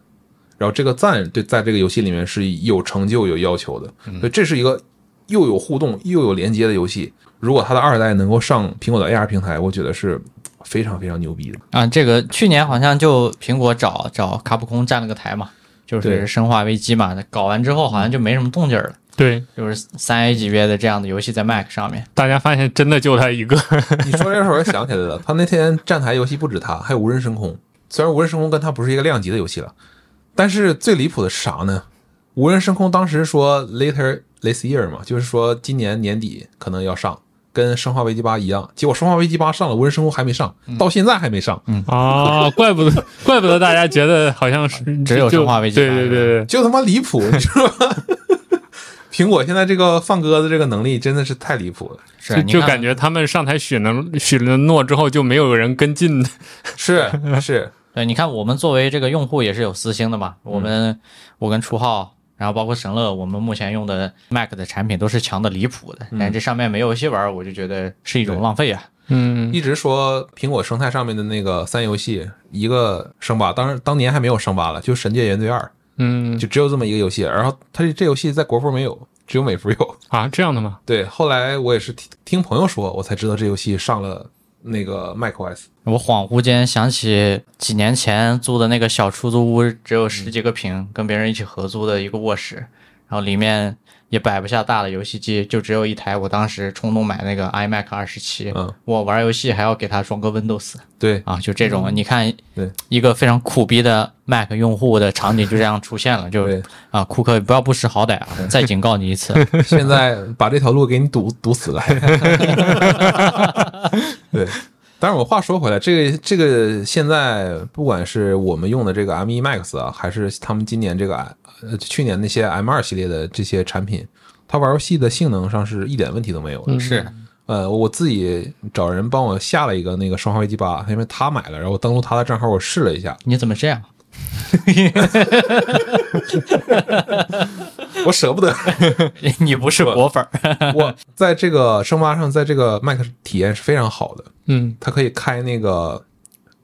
然后这个赞对在这个游戏里面是有成就有要求的，所以这是一个又有互动又有连接的游戏。如果它的二代能够上苹果的 AR 平台，我觉得是 非常非常牛逼的。啊，这个去年好像就苹果找找卡普空站了个台嘛，就是对《生化危机》嘛，搞完之后好像就没什么动静了，对，就是三 A 级别的这样的游戏在 Mac 上面。大家发现真的就他一个，你说这时候我想起来了，他那天站台游戏不止他，还有无人升空。虽然无人升空跟他不是一个量级的游戏了，但是最离谱的是啥呢？无人升空当时说 later this year 嘛，就是说今年年底可能要上，跟生化危机八一样。结果生化危机八上了，无人生活还没上，到现在还没上。嗯啊，怪不得，怪不得大家觉得好像是只有生化危机对八是吧对对对，就他妈离谱，你知道吗？苹果现在这个放鸽子这个能力真的是太离谱了。是就就感觉他们上台许了许了诺之后，就没有人跟进。是是，对，你看我们作为这个用户也是有私心的嘛，我们我跟初号，然后包括神乐，我们目前用的 Mac 的产品都是强的离谱的，但这上面没游戏玩，我就觉得是一种浪费啊。嗯一直说苹果生态上面的那个三游戏，一个生八，当然当年还没有生八了，就《神界原罪二》，嗯就只有这么一个游戏。然后它这这游戏在国服没有，只有美服有。啊，这样的吗？对，后来我也是听听朋友说，我才知道这游戏上了那个 macOS。我恍惚间想起几年前租的那个小出租屋，只有十几个平，跟别人一起合租的一个卧室，然然后里面也摆不下大的游戏机，就只有一台。我当时冲动买那个 iMac 二十七，嗯，我玩游戏还要给它装个 Windows 对啊，就这种，你看，对，一个非常苦逼的 Mac 用户的场景就这样出现了，就，啊，库克不要不识好歹啊，再警告你一次。现在把这条路给你堵堵死了。对，但是我话说回来，这个这个现在不管是我们用的这个 M1 Max 啊，还是他们今年这个呃去年那些 M 二系列的这些产品，它玩游戏的性能上是一点问题都没有的。是，呃，我自己找人帮我下了一个那个《生化危机八》，因为他买了，然后我登录他的账号，我试了一下，你怎么这样？我舍不得。你不是果粉儿，我在这个生发上，在这个 Mac 体验是非常好的，嗯它可以开那个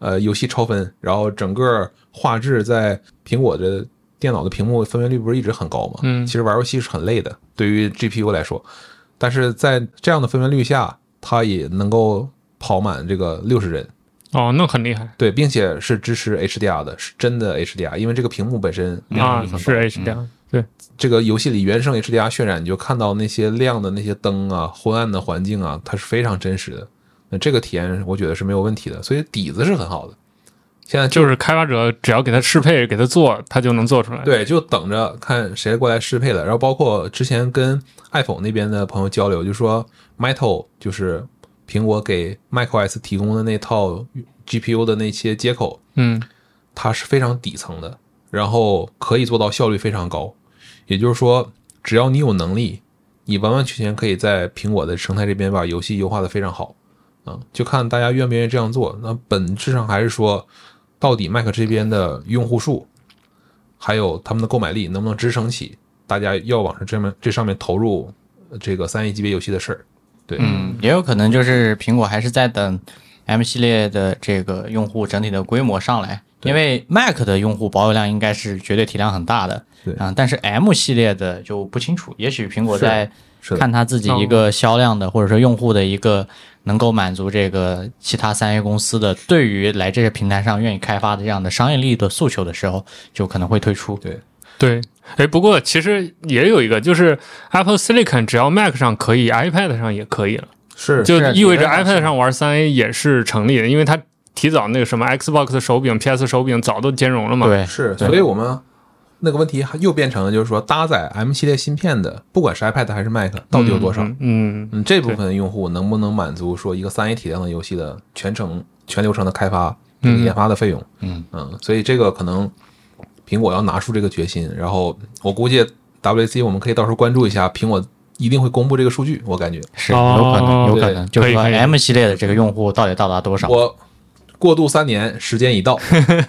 呃游戏超分，然后整个画质在苹果的电脑的屏幕分辨率不是一直很高吗？嗯其实玩游戏是很累的，对于 GPU 来说，但是在这样的分辨率下，它也能够跑满这个六十帧，哦，那很厉害对，并且是支持 HDR 的，是真的 HDR，因为这个屏幕本身亮啊度，很高。是 HDR，对，这个游戏里原生 HDR 渲染，你就看到那些亮的那些灯啊、昏暗的环境啊，它是非常真实的。那这个体验我觉得是没有问题的，所以底子是很好的。现在就是开发者只要给他适配，给他做，他就能做出来。，对，就等着看谁过来适配了。然后包括之前跟 iPhone 那边的朋友交流，就说 Metal 就是苹果给 macOS 提供的那套 GPU 的那些接口，嗯它是非常底层的，然后可以做到效率非常高。也就是说，只要你有能力，你完完全全可以在苹果的生态这边把游戏优化的非常好。嗯，就看大家愿不愿意这样做。那本质上还是说，到底 Mac 这边的用户数，还有他们的购买力能不能支撑起大家要往上这面这上面投入这个三 A 级别游戏的事儿。对，嗯，也有可能就是苹果还是在等 M 系列的这个用户整体的规模上来，因为 Mac 的用户保有量应该是绝对体量很大的，对啊、但是 M 系列的就不清楚，也许苹果在是的，看他自己一个销量的，或者说用户的一个能够满足这个其他三 A 公司的对于来这些平台上愿意开发的这样的商业利益的诉求的时候，就可能会推出。对，对。哎，不过其实也有一个，就是 Apple Silicon 只要 Mac 上可以，iPad 上也可以了，是是就意味着 iPad 上玩三 A 也是成立的，因为它提早那个什么 Xbox 手柄、PS 手柄早都兼容了嘛。对，是，所以我们那个问题还又变成了，就是说搭载 M 系列芯片的，不管是 iPad 还是 Mac，到底有多少？嗯嗯，嗯，这部分用户能不能满足说一个三 A 体量的游戏的全程全流程的开发、这个嗯研发的费用？嗯嗯，所以这个可能苹果要拿出这个决心，然后我估计 WC 我们可以到时候关注一下，苹果一定会公布这个数据，我感觉是有可能，哦有可能，就是说 M 系列的这个用户到底到达多少？我过渡三年，时间已到，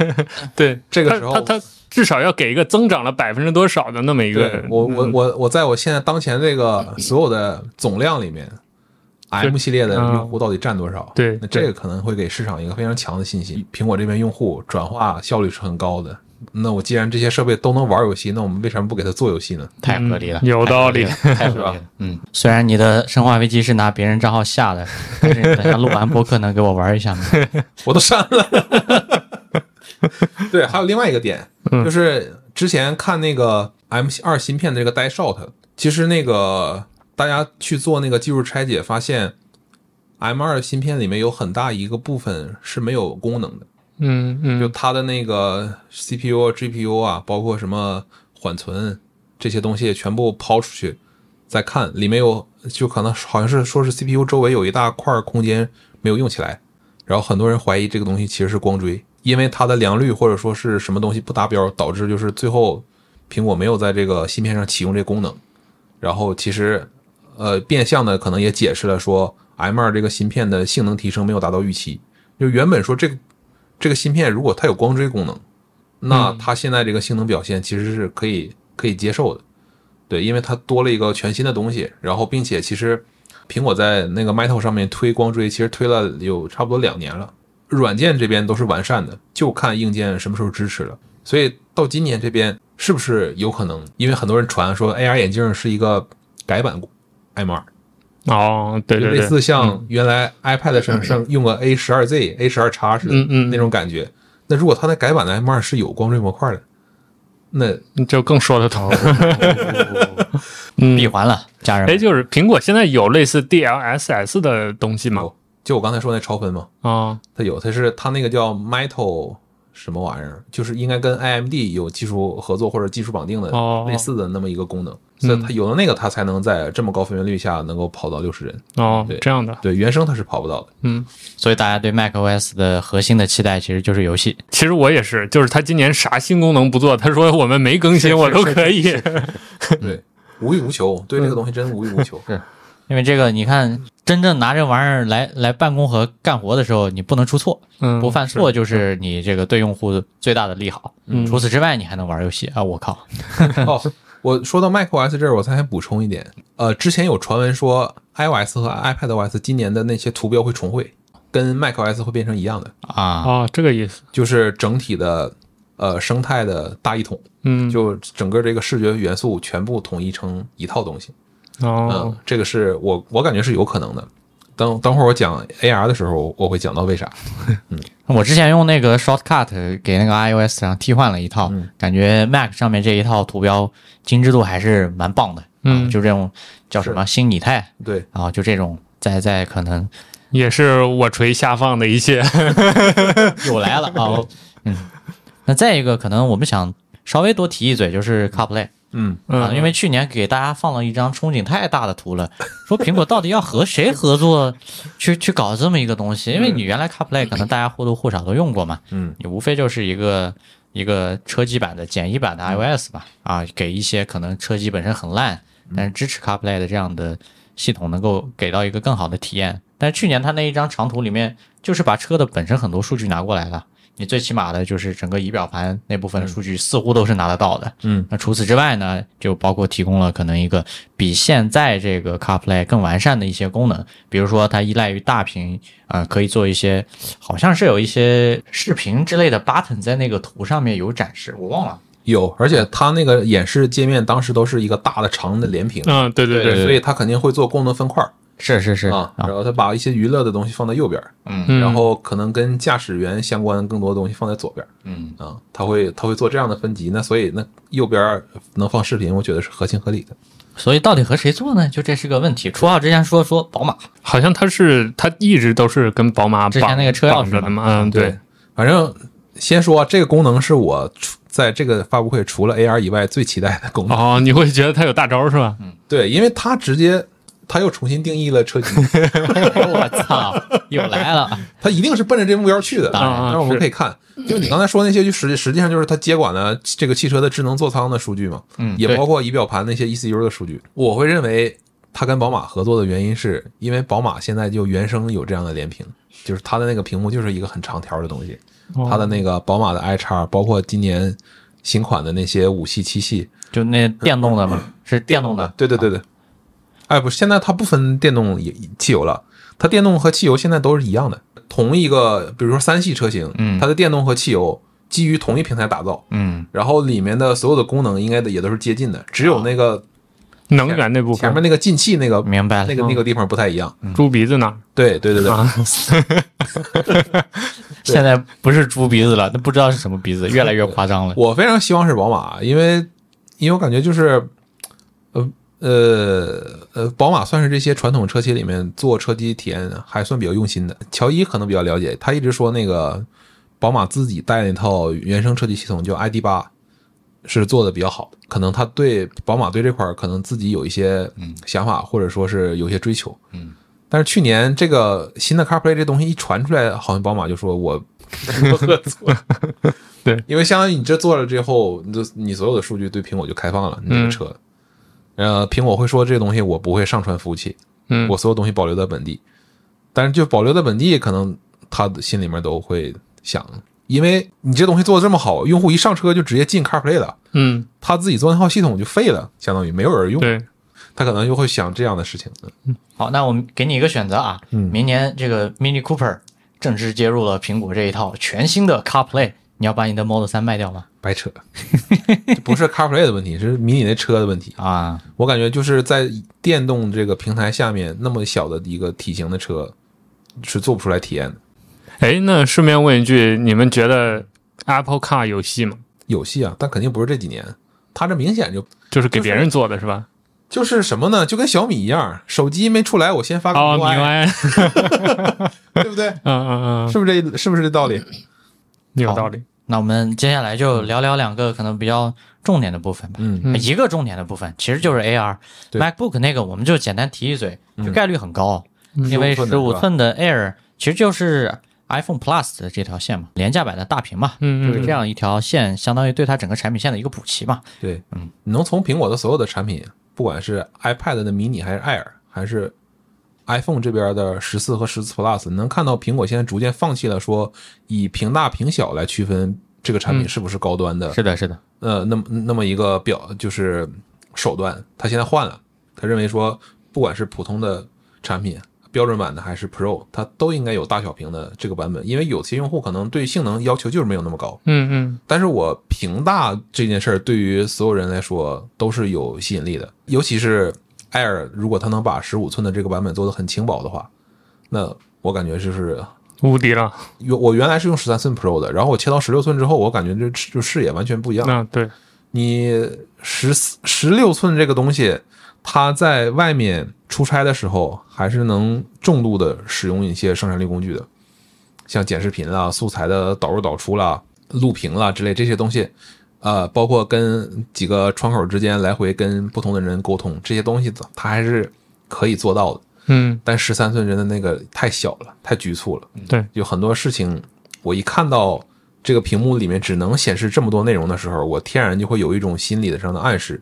对，这个时候它它它至少要给一个增长了百分之多少的那么一个，我我嗯我我在我现在当前这个所有的总量里面，M 系列的用户到底占多少？对那这个可能会给市场一个非常强的信息。苹果这边用户转化效率是很高的。那我既然这些设备都能玩游戏，那我们为什么不给它做游戏呢？太合理了，嗯有道理 太合理了。嗯，虽然你的《生化危机》是拿别人账号下的，但是等下录完播客能给我玩一下吗？我都删了。对，还有另外一个点，嗯就是之前看那个 M 二芯片的这个 Die Shot，其实那个大家去做那个技术拆解，发现 M 二芯片里面有很大一个部分是没有功能的，嗯嗯，就它的那个 CPU、GPU 啊，包括什么缓存这些东西全部抛出去，再看里面有，就可能好像是说是 CPU 周围有一大块空间没有用起来，然后很多人怀疑这个东西其实是光追，因为它的良率或者说是什么东西不达标，导致就是最后苹果没有在这个芯片上启用这功能，然后其实呃变相的可能也解释了说 M 2这个芯片的性能提升没有达到预期，就原本说这个这个芯片如果它有光追功能，那它现在这个性能表现其实是可以可以接受的，对，因为它多了一个全新的东西，然后并且其实苹果在那个 Metal 上面推光追，其实推了有差不多两年了，软件这边都是完善的，就看硬件什么时候支持了。所以到今年这边是不是有可能？因为很多人传说 AR 眼镜是一个改版 M 2哦，对对对，就类似像原来 iPad 上上用个 A 十二 Z、A 十二 x 似的嗯嗯那种感觉。那如果它的改版的 M 二是有光追模块的，那就更说得通。嗯闭，环了，家人哎，们。就是苹果现在有类似 DLSS 的东西吗？有就我刚才说那超分嘛，啊，它有，它是它那个叫 Metal 什么玩意儿，就是应该跟 AMD 有技术合作或者技术绑定的哦类似的那么一个功能，所以它有了那个，它才能在这么高分辨率下能够跑到六十帧。哦对，这样的。对，原生它是跑不到的。嗯，所以大家对 macOS 的核心的期待其实就是游戏。其实我也是，就是他今年啥新功能不做，他说我们没更新，我都可以。对，无欲无求，对这个东西真无欲无求。因为这个，你看，真正拿这玩意儿来来办公和干活的时候，你不能出错，嗯，不犯错就是你这个对用户最大的利好。嗯除此之外，你还能玩游戏啊！我靠，哦，我说到 macOS 这儿，我再补充一点，呃，之前有传闻说 iOS 和 iPadOS 今年的那些图标会重绘，跟 macOS 会变成一样的，啊，哦，这个意思。就是整体的呃生态的大一统，嗯，就整个这个视觉元素全部统一成一套东西。哦嗯，，这个是我我感觉是有可能的。等等会儿我讲 AR 的时候，我会讲到为啥。嗯我之前用那个 Shortcut 给那个 iOS 上替换了一套，嗯感觉 Mac 上面这一套图标精致度还是蛮棒的。嗯啊就这种叫什么新拟态，对，然后就这种在在可能也是我锤下放的一切。又来了 啊。嗯，那再一个可能我们想稍微多提一嘴，就是 CarPlay 嗯，啊，嗯，因为去年给大家放了一张憧憬太大的图了，说苹果到底要和谁合作去去搞这么一个东西？因为你原来 CarPlay 可能大家或多或少都用过嘛，嗯，你无非就是一个一个车机版的简易版的 iOS 吧，啊，给一些可能车机本身很烂，但是支持 CarPlay 的这样的系统能够给到一个更好的体验。但是去年它那一张长图里面，就是把车的本身很多数据拿过来了。你最起码的就是整个仪表盘那部分的数据似乎都是拿得到的，嗯，那除此之外呢，就包括提供了可能一个比现在这个 CarPlay 更完善的一些功能，比如说它依赖于大屏，啊、可以做一些，好像是有一些视频之类的 button 在那个图上面有展示，我忘了。有，而且它那个演示界面当时都是一个大的长的连屏，嗯，对对对，所以它肯定会做功能分块儿是是是。啊，然后他把一些娱乐的东西放在右边儿，嗯。然后可能跟驾驶员相关更多的东西放在左边儿。嗯，啊，他会他会做这样的分级，那所以那右边儿能放视频，我觉得是合情合理的。所以到底和谁做呢？就这是个问题。初号之前说说宝马，好像他是他一直都是跟宝马之前那个车钥匙的嘛，嗯，对，，反正先说这个功能是我除在这个发布会除了 AR 以外最期待的功能。哦，你会觉得他有大招是吧？对，因为它直接它又重新定义了车机，我操，又来了。他一定是奔着这目标去的。当然我们可以看，就你刚才说那些，就实实际上就是他接管了这个汽车的智能座舱的数据嘛，嗯也包括仪表盘那些 ECU 的数据。我会认为他跟宝马合作的原因是因为宝马现在就原生有这样的连屏，就是它的那个屏幕就是一个很长条的东西，哦它的那个宝马的 i 叉，包括今年新款的那些五系、七系，就那电动的嘛，是电动的，对对对对。哎，不是，现在它不分电动也汽油了，它电动和汽油现在都是一样的。同一个，比如说三系车型，嗯它的电动和汽油基于同一平台打造，嗯，然后里面的所有的功能应该的也都是接近的，只有那个能源那部分前面那个进气那个明白了。那个那个地方不太一样。猪鼻子那儿对对对对，啊，现在不是猪鼻子了，那不知道是什么鼻子，越来越夸张了。我非常希望是宝马，因为因为我感觉就是，呃呃呃，宝马算是这些传统车企里面做车机体验还算比较用心的。乔伊可能比较了解，他一直说那个宝马自己带那套原生车机系统叫 ID 八，是做的比较好的。可能他对宝马对这块儿可能自己有一些想法，或者说是有一些追求。嗯，但是去年这个新的 CarPlay 这东西一传出来，好像宝马就说我不合作。对，因为相当于你这做了之后，你就你所有的数据对苹果就开放了，你这个车，呃，苹果会说这个东西我不会上传服务器，嗯，我所有东西保留在本地，但是就保留在本地，可能他的心里面都会想，因为你这东西做的这么好，用户一上车就直接进 CarPlay 了，嗯，他自己做那套系统就废了，相当于没有人用，对，他可能就会想这样的事情。嗯。好，那我们给你一个选择啊，嗯。明年这个 Mini Cooper 正式接入了苹果这一套全新的 CarPlay，你要把你的 Model 三卖掉吗？白扯，这 不是 CarPlay 的问题，是迷你那车的问题。啊，我感觉就是在电动这个平台下面，那么小的一个体型的车是做不出来体验的。哎，那顺便问一句，你们觉得 Apple Car 有戏吗？有戏啊，但肯定不是这几年。它这明显就就是给别人做的是吧？就是什么呢？就跟小米一样，手机没出来，我先发个哦，UI，、明白，对不对？嗯嗯嗯，是不是这是不是这道理？有道理。那我们接下来就聊聊两个可能比较重点的部分吧。嗯。嗯一个重点的部分其实就是 AR。MacBook 那个我们就简单提一嘴，就概率很高，嗯。因为15十五寸寸的 Air 其实就是 iPhone Plus 的这条线嘛，廉价版的大屏嘛，嗯嗯就是这样一条线，相当于对它整个产品线的一个补齐嘛。对，嗯，你能从苹果的所有的产品，不管是 iPad 的 mini 还是 Air，还是 iPhone 这边的十四和十四 Plus，你能看到苹果现在逐渐放弃了说以屏大屏小来区分这个产品嗯。是不是高端的，是的，是的，呃，那么那么一个表就是手段，他现在换了，他认为说，不管是普通的产品，标准版的还是 Pro，它都应该有大小屏的这个版本，因为有些用户可能对性能要求就是没有那么高。嗯嗯。但是我屏大这件事儿对于所有人来说都是有吸引力的，尤其是 Air，如果它能把十五寸的这个版本做得很轻薄的话，那我感觉就是无敌了。原我原来是用十三寸 Pro 的，然后我切到十六寸之后，我感觉这就视野完全不一样。那对，你十十六寸这个东西，它在外面出差的时候，还是能重度的使用一些生产力工具的，像剪视频啊、素材的导入导出啦、录屏啦之类这些东西，呃，包括跟几个窗口之间来回跟不同的人沟通，这些东西它还是可以做到的。嗯但十三寸真的那个太小了，太局促了。对，有很多事情，我一看到这个屏幕里面只能显示这么多内容的时候，我天然就会有一种心理的上的暗示，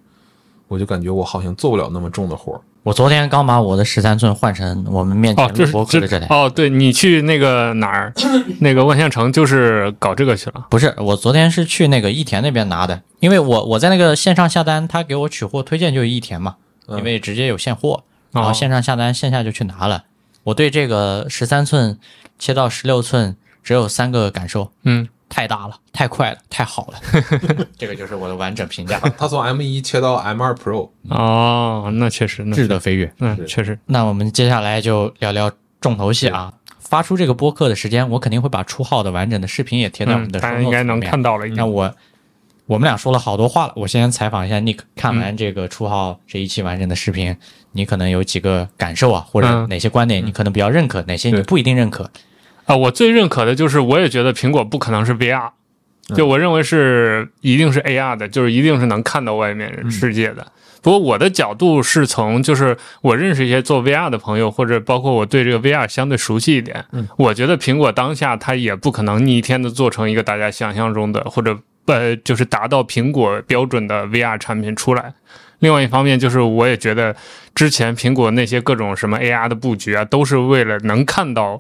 我就感觉我好像做不了那么重的活儿。我昨天刚把我的十三寸换成我们面哦，前录播客的这台。哦，对你去那个哪儿，那个万象城就是搞这个去了。不是，我昨天是去那个益田那边拿的，因为我我在那个线上下单，他给我取货推荐就是益田嘛，嗯因为直接有现货，然后哦线上下单，线下就去拿了。我对这个十三寸切到十六寸只有三个感受：嗯，太大了，太快了，太好了。这个就是我的完整评价，它从 M 一切到 M 二 Pro，哦，那确实，那质的飞跃。嗯，确实，那我们接下来就聊聊重头戏啊。发出这个播客的时间，我肯定会把初号的完整的视频也贴在我们嗯，的大家应该能看到了。那我我们俩说了好多话了，我先采访一下 Nick，看完这个初号这一期完整的视频，你可能有几个感受啊，或者嗯哪些观点你可能比较认可，哪些你不一定认可？啊，我最认可的就是，我也觉得苹果不可能是 VR，就我认为是一定是 AR 的，就是一定是能看到外面世界的。不过我的角度是从，就是我认识一些做 VR 的朋友，或者包括我对这个 VR 相对熟悉一点，我觉得苹果当下它也不可能逆天的做成一个大家想象中的，或者呃，就是达到苹果标准的 VR 产品出来。另外一方面，就是我也觉得之前苹果那些各种什么 AR 的布局啊，都是为了能看到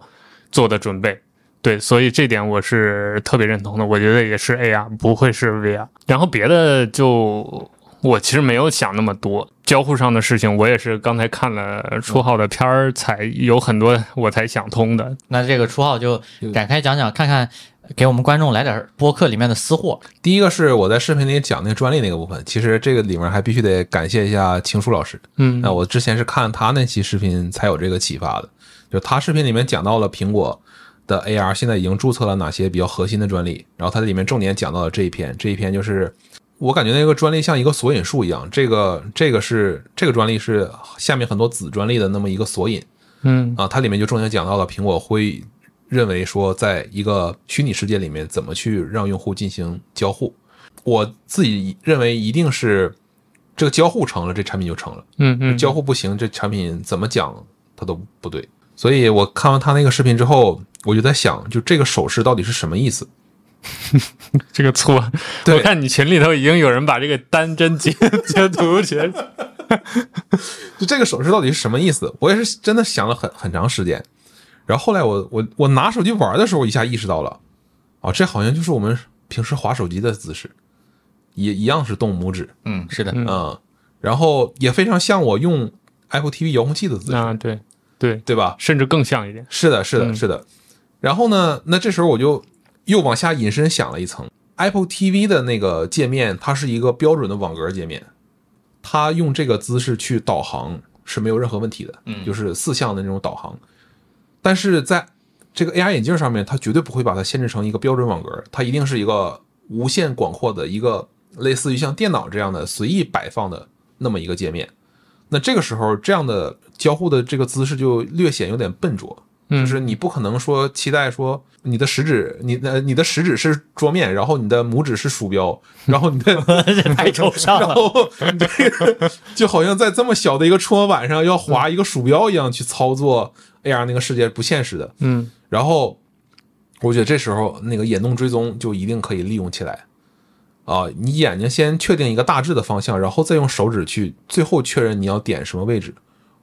做的准备。对，所以这点我是特别认同的。我觉得也是 AR，不会是 VR。然后别的就我其实没有想那么多，交互上的事情我也是刚才看了初号的片儿，才有很多我才想通的。那这个初号就展开讲讲，看看给我们观众来点播客里面的私货。第一个是我在视频里讲那个专利那个部分，其实这个里面还必须得感谢一下情书老师。嗯那我之前是看他那期视频才有这个启发的，就他视频里面讲到了苹果的 AR 现在已经注册了哪些比较核心的专利，然后它里面重点讲到了这一篇，这一篇就是我感觉那个专利像一个索引树一样，这个这个是这个专利是下面很多子专利的那么一个索引嗯啊，它里面就重点讲到了苹果会认为说，在一个虚拟世界里面怎么去让用户进行交互。我自己认为一定是这个交互成了，这产品就成了。嗯嗯，交互不行，这产品怎么讲它都不对。所以我看完他那个视频之后，我就在想，就这个手势到底是什么意思？这个错。对我看你群里头已经有人把这个单帧截 截图起来。就这个手势到底是什么意思？我也是真的想了很很长时间。然后后来我我我拿手机玩的时候，一下意识到了，哦，这好像就是我们平时划手机的姿势，也一样是动拇指，嗯，是的，嗯嗯，然后也非常像我用 Apple TV 遥控器的姿势，啊，对对，对吧？甚至更像一点。是的，是的，嗯是的。然后呢，那这时候我就又往下引申想了一层，Apple TV 的那个界面，它是一个标准的网格界面，它用这个姿势去导航是没有任何问题的，嗯就是四项的那种导航。但是在这个 AR 眼镜上面，它绝对不会把它限制成一个标准网格，它一定是一个无限广阔的一个类似于像电脑这样的随意摆放的那么一个界面。那这个时候，这样的交互的这个姿势就略显有点笨拙，就是你不可能说期待说你的食指，你的你的食指是桌面，然后你的拇指是鼠标，然后你的太 抽象然。后你这个就好像在这么小的一个触摸板上要划一个鼠标一样去操作 AR 那个世界，不现实的。嗯然后我觉得这时候那个眼动追踪就一定可以利用起来啊！你眼睛先确定一个大致的方向，然后再用手指去最后确认你要点什么位置，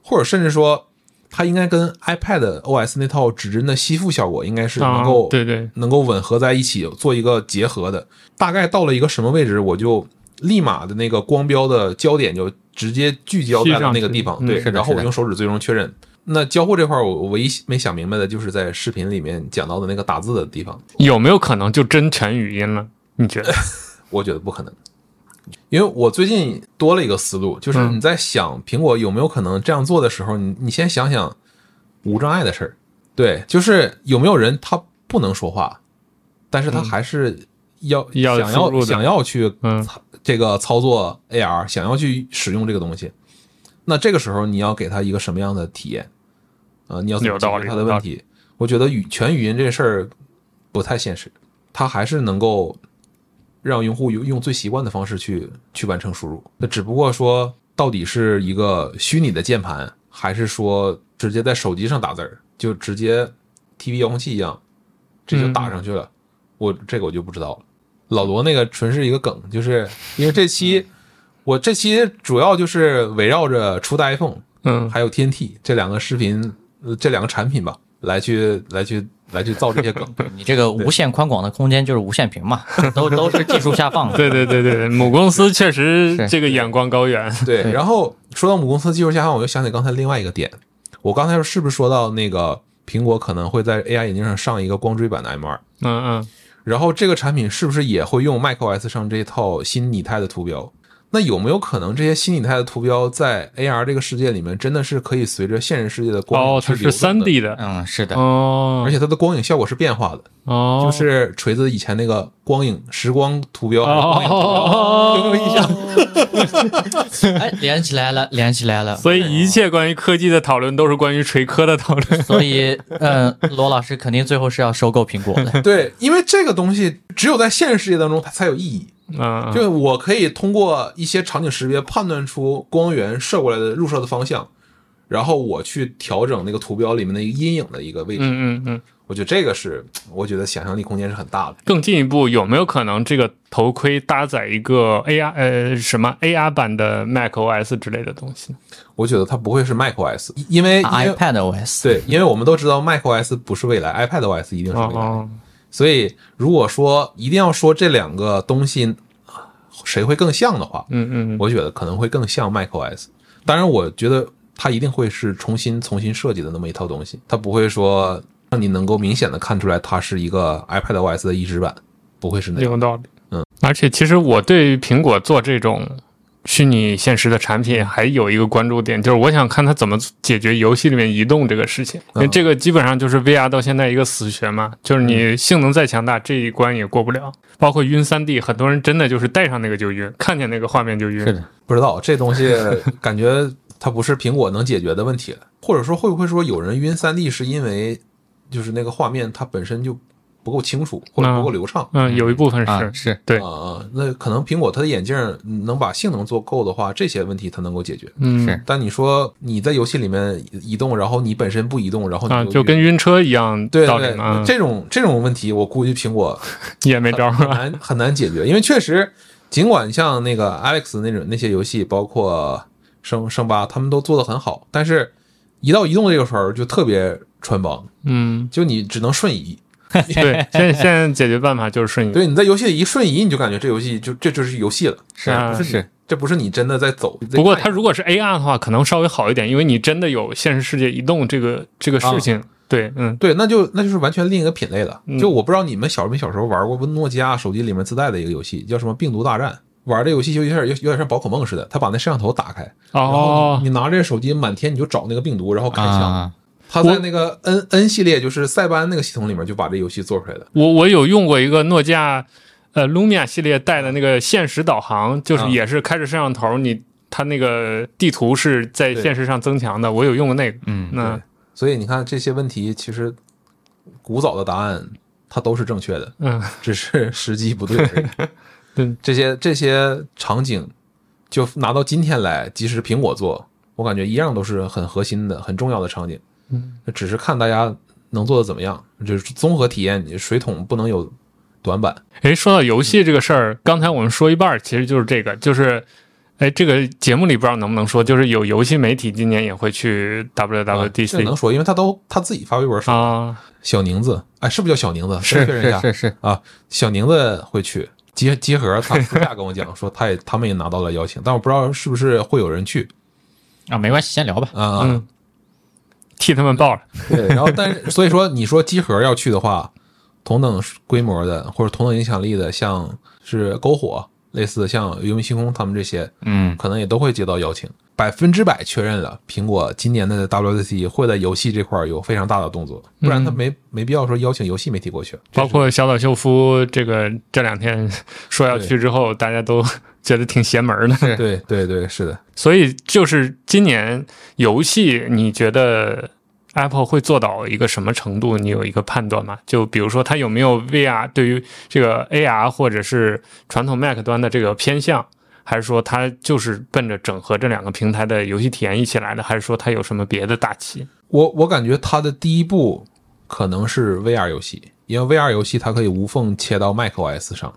或者甚至说它应该跟 iPad OS 那套指针的吸附效果应该是能够、啊对对能够吻合在一起做一个结合的。大概到了一个什么位置，我就立马的那个光标的焦点就直接聚焦在了那个地方，对，然后我用手指最终确认。那交互这块儿，我我唯一没想明白的就是在视频里面讲到的那个打字的地方，有没有可能就真全语音了？你觉得？我觉得不可能，因为我最近多了一个思路，就是嗯。你在想苹果有没有可能这样做的时候，你你先想想无障碍的事儿，对，就是有没有人他不能说话，但是他还是要、想要想要去嗯。这个操作 AR，想要去使用这个东西，那这个时候你要给他一个什么样的体验？啊、你要解决他的问题？我觉得语全语音这事儿不太现实，他还是能够让用户用用最习惯的方式去去完成输入。那只不过说，到底是一个虚拟的键盘，还是说直接在手机上打字儿，就直接 TV 遥控器一样，这就打上去了？我这个我就不知道了。老罗那个纯是一个梗，就是因为这期我这期主要就是围绕着初代 iPhone 嗯，还有 TNT 这两个视频呃这两个产品吧，来去来去来去造这些梗。你这个无限宽广的空间就是无限屏嘛，都都是技术下放的。对对对对，母公司确实这个眼光高远。对，然后说到母公司技术下放，我就想起刚才另外一个点，我刚才是不是说到那个苹果可能会在 AI 眼镜上上一个光追版的 M2？嗯嗯，然后这个产品是不是也会用 macOS 上这套新拟态的图标？那有没有可能这些新拟态的图标在 AR 这个世界里面真的是可以随着现实世界的光哦，影它是三 D 的。嗯，是的，哦，而且它的光影效果是变化的，哦，就是锤子以前那个光影时光图标，哦光影图标有没有印象？哎，连起来了，连起来了。所以一切关于科技的讨论都是关于锤科的讨论。所以，嗯，罗老师肯定最后是要收购苹果的。对，因为这个东西只有在现实世界当中它才有意义。嗯，就我可以通过一些场景识别判断出光源射过来的入射的方向，然后我去调整那个图标里面的一个阴影的一个位置。嗯嗯嗯。我觉得这个是，我觉得想象力空间是很大的。更进一步，有没有可能这个头盔搭载一个 AR 呃什么 AR 版的 macOS 之类的东西？我觉得它不会是 macOS，因为因为 iPad OS，对，因为我们都知道 macOS 不是未来，iPad OS 一定是未来。哦，所以如果说一定要说这两个东西谁会更像的话，嗯嗯我觉得可能会更像 macOS。当然，我觉得它一定会是重新重新设计的那么一套东西，它不会说让你能够明显的看出来它是一个 iPad OS 的移植版，不会是那样。有道理。嗯，而且其实我对于苹果做这种虚拟现实的产品还有一个关注点，就是我想看它怎么解决游戏里面移动这个事情，因为这个基本上就是 VR 到现在一个死穴嘛，就是你性能再强大，这一关也过不了。包括晕三 D，很多人真的就是戴上那个就晕，看见那个画面就晕。是的，不知道这东西 感觉它不是苹果能解决的问题了，或者说会不会说有人晕三 D 是因为就是那个画面它本身就不够清楚或者不够流畅？嗯，有一部分是。啊，是对啊啊，那可能苹果它的眼镜能把性能做够的话，这些问题它能够解决。嗯，是但你说你在游戏里面移动，然后你本身不移动，然后你啊，就跟晕车一样对对这种这种问题，我估计苹果 也没招儿很。难很难解决，因为确实，尽管像那个 Alex 那种那些游戏，包括生生八，他们都做得很好，但是一到移动这个时候就特别穿帮，嗯，就你只能瞬移。对，现在现在解决办法就是瞬移。对，你在游戏里一瞬移，你就感觉这游戏就这就是游戏了，是啊不是是，这不是你真的在走。不过看它如果是 AR 的话，可能稍微好一点，因为你真的有现实世界移动这个这个事情。对，嗯，对，那就那就是完全另一个品类了。嗯就我不知道你们小没小时候玩过诺基亚手机里面自带的一个游戏，叫什么《病毒大战》。玩这游戏就有点有有点像宝可梦似的，他把那摄像头打开，然后哦你，你拿着手机满天你就找那个病毒，然后开枪。啊，他在那个 N N 系列，就是塞班那个系统里面就把这游戏做出来的。我我有用过一个诺基亚呃 Lumia 系列带的那个现实导航，就是啊也是开着摄像头，你它那个地图是在现实上增强的，我有用过那个。嗯，那所以你看这些问题，其实古早的答案它都是正确的，嗯，只是时机不对而已。对，这些这些场景，就拿到今天来，即使苹果做，我感觉一样都是很核心的、很重要的场景。嗯，只是看大家能做的怎么样，就是综合体验，你水桶不能有短板。诶，说到游戏这个事儿，刚才我们说一半儿，其实就是这个，就是，哎，这个节目里不知道能不能说，就是有游戏媒体今年也会去啊这 WWDC 能说，因为他都他自己发微博说，啊，小宁子，哎，是不是叫小宁子？是确认一下是是是，啊，小宁子会去。结结合，他私下跟我讲说，他也他们也拿到了邀请，但我不知道是不是会有人去啊，没关系，先聊吧。啊。嗯，替他们报了，对，然后但是所以说，你说集合要去的话，同等规模的或者同等影响力的，像是篝火，类似像游戏星空他们这些，嗯，可能也都会接到邀请。百分之百确认了，苹果今年的 WWDC 会在游戏这块儿有非常大的动作，不然他没没必要说邀请游戏媒体过去。包括小岛秀夫这个这两天说要去之后，大家都觉得挺邪门的。对对对，是的，所以就是今年游戏，你觉得 Apple 会做到一个什么程度？你有一个判断吗？就比如说它有没有 VR 对于这个 AR 或者是传统 Mac 端的这个偏向，还是说它就是奔着整合这两个平台的游戏体验一起来的，还是说它有什么别的大旗？我我感觉它的第一步可能是 VR 游戏，因为 VR 游戏它可以无缝切到 macOS 上，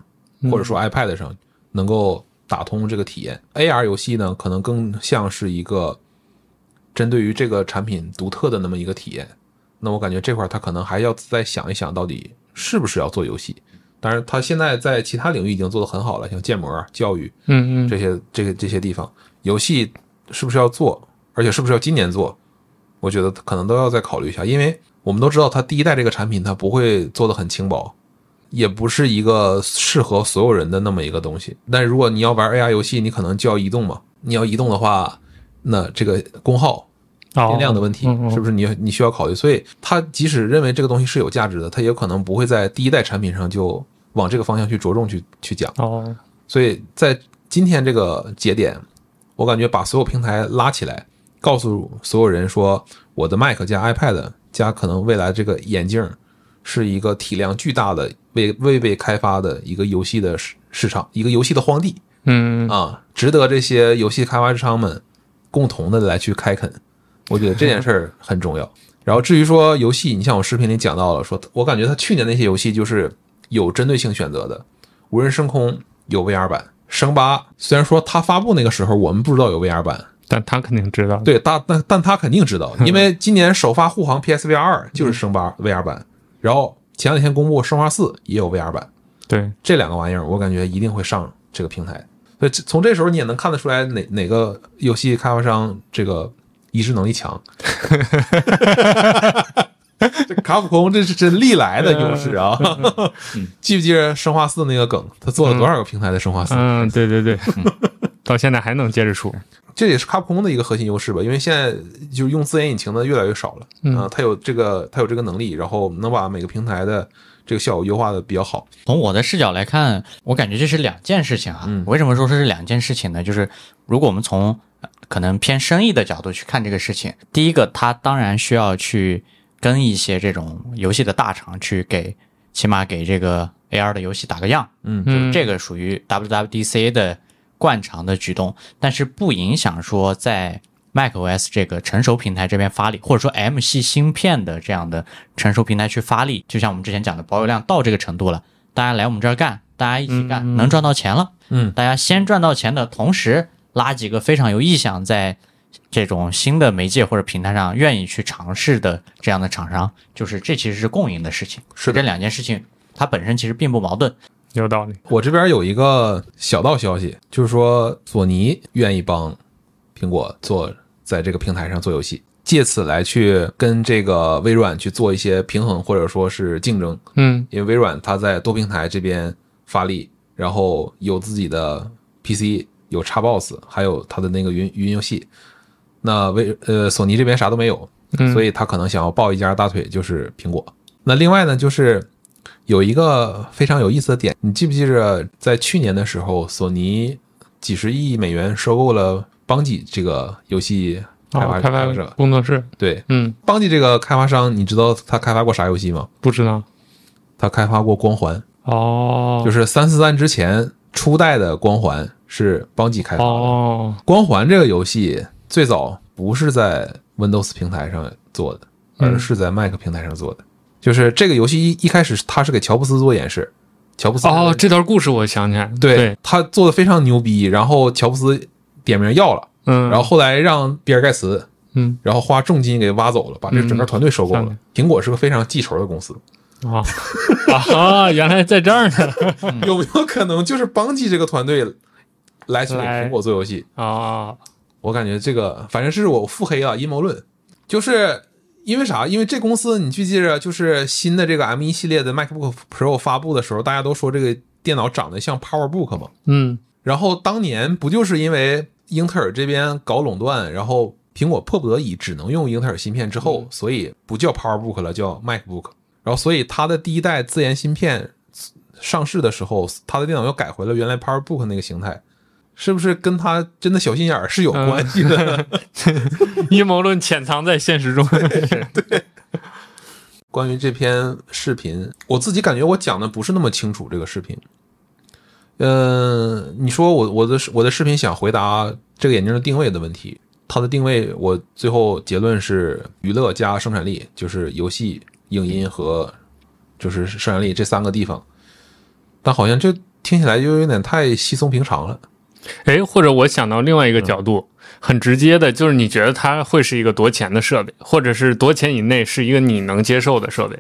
或者说 iPad 上，能够打通这个体验。AR 游戏呢，可能更像是一个针对于这个产品独特的那么一个体验。那我感觉这块儿它可能还要再想一想，到底是不是要做游戏。当然，他现在在其他领域已经做得很好了，像建模、教育嗯嗯，这些这个这些地方，游戏是不是要做，而且是不是要今年做？我觉得可能都要再考虑一下，因为我们都知道，它第一代这个产品它不会做的很轻薄，也不是一个适合所有人的那么一个东西。但如果你要玩 AR 游戏，你可能就要移动嘛，你要移动的话，那这个功耗、电量的问题是不是你你需要考虑？所以他即使认为这个东西是有价值的，他也有可能不会在第一代产品上就往这个方向去着重去去讲。哦，所以在今天这个节点，我感觉把所有平台拉起来，告诉所有人说，我的 Mac 加 iPad 加可能未来这个眼镜是一个体量巨大的未未被开发的一个游戏的市市场，一个游戏的荒地嗯啊，值得这些游戏开发商们共同的来去开垦。我觉得这件事儿很重要。然后至于说游戏，你像我视频里讲到了，说我感觉他去年那些游戏就是有针对性选择的，无人升空有 VR 版，生八虽然说它发布那个时候我们不知道有 VR 版，但他肯定知道。，对，但但但他肯定知道，因为今年首发护航 PSVR 二就是生八 VR 版，然后前两天公布生化四也有 VR 版，对，这两个玩意儿我感觉一定会上这个平台。所以这从这时候你也能看得出来哪哪个游戏开发商这个移植能力强。这卡普空这是真历来的优势啊！记不记得生化四那个梗？他做了多少个平台的生化四？嗯，对对对，到现在还能接着出。这也是卡普空的一个核心优势吧，因为现在就是用自研引擎的越来越少了，嗯啊，它有这个他有这个能力，然后能把每个平台的这个效果优化的比较好。从我的视角来看，我感觉这是两件事情啊。嗯为什么说这是两件事情呢？就是如果我们从呃可能偏生意的角度去看这个事情，第一个，它当然需要去跟一些这种游戏的大厂去给，起码给这个 AR 的游戏打个样。嗯嗯，这个属于 WWDC 的惯常的举动，但是不影响说在 macOS 这个成熟平台这边发力，或者说 M 系芯片的这样的成熟平台去发力。就像我们之前讲的，保有量到这个程度了，大家来我们这儿干，大家一起干，能赚到钱了。嗯，大家先赚到钱的同时，拉几个非常有意向在这种新的媒介或者平台上愿意去尝试的这样的厂商，就是这其实是共赢的事情。是的这两件事情，它本身其实并不矛盾。有道理。我这边有一个小道消息，就是说索尼愿意帮苹果做在这个平台上做游戏，借此来去跟这个微软去做一些平衡或者说是竞争。嗯因为微软它在多平台这边发力，然后有自己的 PC，有 Xbox，还有它的那个云云游戏。那微呃索尼这边啥都没有，嗯，所以他可能想要抱一家大腿，就是苹果。那另外呢，就是有一个非常有意思的点，你记不记着，在去年的时候，索尼几十亿美元收购了邦吉这个游戏开发哦开发者？工作室，对，嗯，邦吉这个开发商，你知道他开发过啥游戏吗？不知道。他开发过《光环》，哦，就是三四三之前初代的《光环》是邦吉开发的。哦，光环这个游戏最早不是在 Windows 平台上做的，嗯。而是在 Mac 平台上做的。就是这个游戏一一开始他是给乔布斯做演示，乔布斯哦，这段故事我想起来，对对，他做的非常牛逼，然后乔布斯点名要了，嗯，然后后来让比尔盖茨，嗯，然后花重金给挖走了，把这整个团队收购了。嗯。苹果是个非常记仇的公司，啊啊，原来在这儿呢，有没有可能就是邦吉这个团队来去给来。苹果做游戏？啊，我感觉这个反正是我腹黑啊阴谋论，就是因为啥？因为这公司你记不记着，就是新的这个 M 一系列的 MacBook Pro 发布的时候，大家都说这个电脑长得像 PowerBook 嘛。嗯。然后当年不就是因为英特尔这边搞垄断，然后苹果迫不得已只能用英特尔芯片之后，所以不叫 PowerBook 了，叫 MacBook。然后所以它的第一代自研芯片上市的时候，它的电脑又改回了原来 PowerBook 那个形态。是不是跟它真的小心眼儿是有关系的？阴谋论潜藏在现实中，关于这篇视频，我自己感觉我讲的不是那么清楚。这个视频，呃，你说我我的我的视频想回答这个眼镜的定位的问题，它的定位我最后结论是娱乐加生产力，就是游戏、影音和就是生产力这三个地方。但好像这听起来就有点太稀松平常了。哎，或者我想到另外一个角度，很直接的，就是你觉得它会是一个多钱的设备，或者是多钱以内是一个你能接受的设备？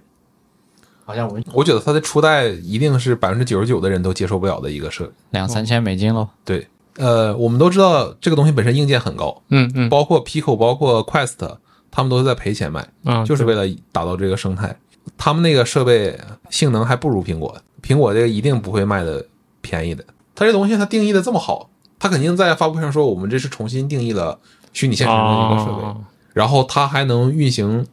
好像我我觉得它的初代一定是百分之九十九的人都接受不了的一个设备。两三千美金喽。对，呃，我们都知道这个东西本身硬件很高，嗯嗯包括 Pico，包括 Quest，他们都是在赔钱卖，啊，就是为了打造这个生态。他们那个设备性能还不如苹果，苹果这个一定不会卖的便宜的。它这东西它定义的这么好，它肯定在发布会上说我们这是重新定义了虚拟现实的一个设备，哦然后它还能运行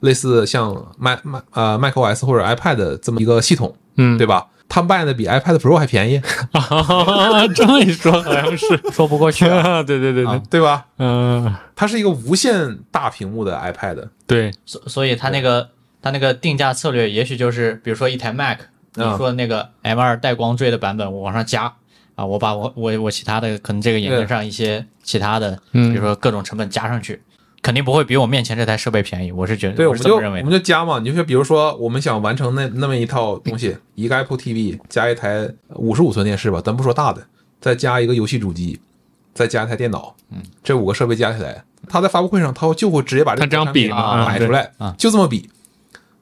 类似像 Mac Mac 呃 macOS 或者 iPad 这么一个系统，嗯，对吧？它卖的比 iPad Pro 还便宜，啊，这么一说好像是，说不过去啊。对对对对。啊，对吧？嗯，它是一个无限大屏幕的 iPad，对，所所以它那个它那个定价策略，也许就是比如说一台 Mac，你嗯说那个 M 二带光追的版本，我往上加啊，我把我我我其他的可能这个眼镜上一些其他的，嗯。比如说各种成本加上去，肯定不会比我面前这台设备便宜。我是觉得，对，我我们就我们。就加嘛，你就比如说我们想完成那那么一套东西，一个 Apple TV 加一台五十五寸电视吧，咱不说大的，再加一个游戏主机，再加一台电脑，嗯，这五个设备加起来，他在发布会上他就会直接把这他这样比嘛嘛摆出来啊，就这么比，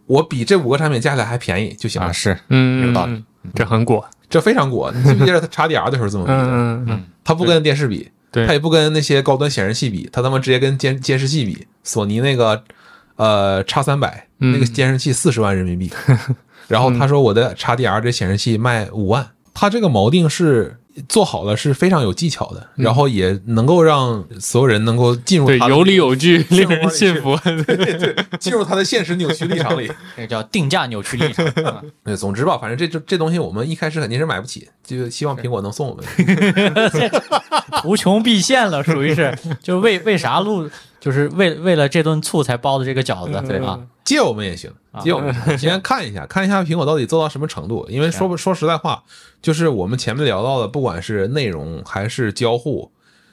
我比这五个产品加起来还便宜就行了啊，，是嗯，有道理嗯，这很果，这非常果。你记不记得他插 DR 的时候这么比的？嗯嗯嗯，他不跟电视比，对。他也不跟那些高端显示器比，他他妈直接跟监监视器比。索尼那个呃叉三百嗯。那个监视器四十万人民币，然后他说我的 XDR 这显示器卖五万，他这个锚定是做好了，是非常有技巧的，然后也能够让所有人能够进入对，他的有理有据，令人生活里信服。进入他的现实扭曲立场里。这个叫定价扭曲立场。啊对，总之吧，反正这这这东西我们一开始肯定是买不起，就希望苹果能送我们。无穷必现了，属于是，就为为啥录，就是为为了这顿醋才包的这个饺子，对啊，借我们也行，借我们先看一下，看一下苹果到底做到什么程度。因为说不说实在话，就是我们前面聊到的，不管是内容还是交互，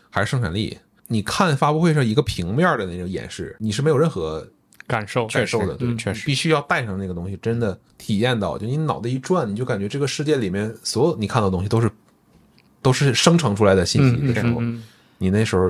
还是生产力，你看发布会上一个平面的那种演示，你是没有任何感受，感受的，对，嗯确实。必须要带上那个东西，真的体验到，就你脑袋一转，你就感觉这个世界里面所有你看到的东西都是都是生成出来的信息嗯的时候，你那时候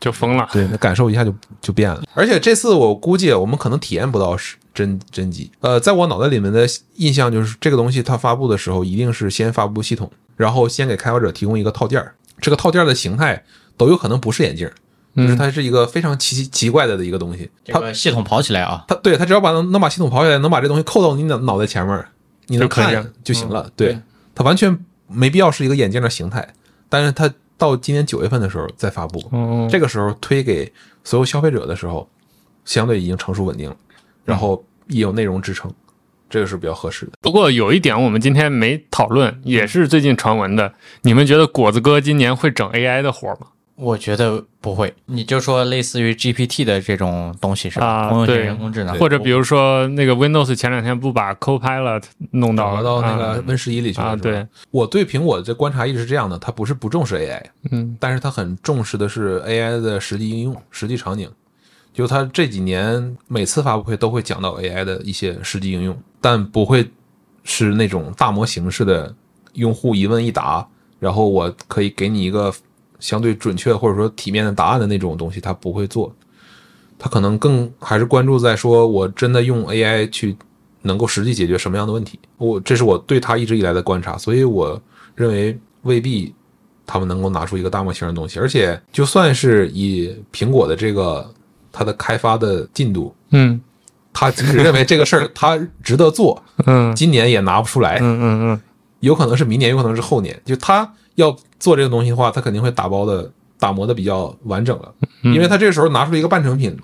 就疯了。对，那感受一下就就变了。而且这次我估计我们可能体验不到是真真机。呃，在我脑袋里面的印象就是，这个东西它发布的时候一定是先发布系统，然后先给开发者提供一个套件儿。这个套件儿的形态都有可能不是眼镜儿，就是它是一个非常奇奇奇怪的的一个东西。这它个系统跑起来啊，它对它只要把能能把系统跑起来，能把这东西扣到你脑脑袋前面儿，你能就可以看就行了。对，它完全没必要是一个眼镜的形态，但是它到今年九月份的时候再发布。嗯，这个时候推给所有消费者的时候，相对已经成熟稳定了，然后也有内容支撑，这个是比较合适的。不过有一点我们今天没讨论，也是最近传闻的，你们觉得果子哥今年会整 AI 的活吗？我觉得不会，你就说类似于 GPT 的这种东西是吧？啊通用型对人工智能，或者比如说那个 Windows 前两天不把 Copilot 弄到找到那啊个 Win 十一里去了，对，我对苹果的这观察一直是这样的，它不是不重视 AI，嗯但是它很重视的是 AI 的实际应用、实际场景。就它这几年每次发布会都会讲到 AI 的一些实际应用，但不会是那种大模型式的用户一问一答，然后我可以给你一个相对准确或者说体面的答案的那种东西，他不会做。他可能更还是关注在说我真的用 AI 去能够实际解决什么样的问题。我这是我对他一直以来的观察，所以我认为未必他们能够拿出一个大模型的东西。而且就算是以苹果的这个它的开发的进度，嗯他即使认为这个事儿 他值得做，嗯今年也拿不出来，嗯嗯嗯，有可能是明年，有可能是后年。就他要做这个东西的话，他肯定会打包的打磨的比较完整了，嗯因为他这个时候拿出了一个半成品，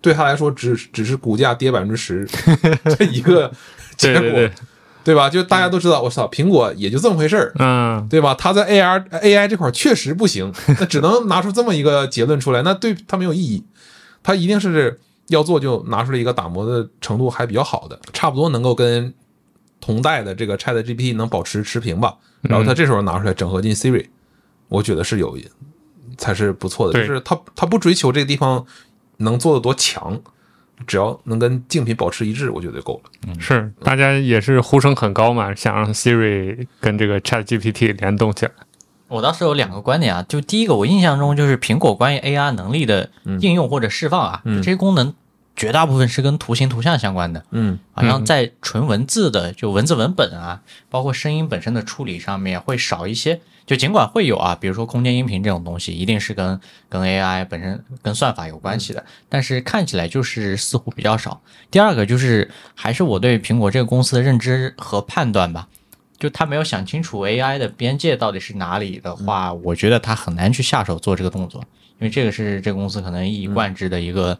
对他来说只只是股价跌百分之十 这一个结果，对对对，对吧？就大家都知道，我操，苹果也就这么回事儿。嗯对吧？他在 AR AI 这块儿确实不行，那只能拿出这么一个结论出来，那对他没有意义。他一定是要做就拿出了一个打磨的程度还比较好的，差不多能够跟同代的这个 Chat GPT 能保持持平吧。然后他这时候拿出来整合进 Siri，我觉得是有才是不错的，就是他他不追求这个地方能做的多强，只要能跟竞品保持一致，我觉得就够了。是，大家也是呼声很高嘛，想让 Siri 跟这个 Chat GPT 联动起来。我当时有两个观点啊，就第一个，我印象中就是苹果关于 AR 能力的应用或者释放啊，就这些功能绝大部分是跟图形图像相关的，嗯好像在纯文字的就文字文本啊，包括声音本身的处理上面会少一些。就尽管会有啊，比如说空间音频这种东西，一定是跟跟 AI 本身跟算法有关系的，但是看起来就是似乎比较少。第二个就是还是我对苹果这个公司的认知和判断吧，就他没有想清楚 AI 的边界到底是哪里的话，我觉得他很难去下手做这个动作，因为这个是这个公司可能一以贯之的一个、呃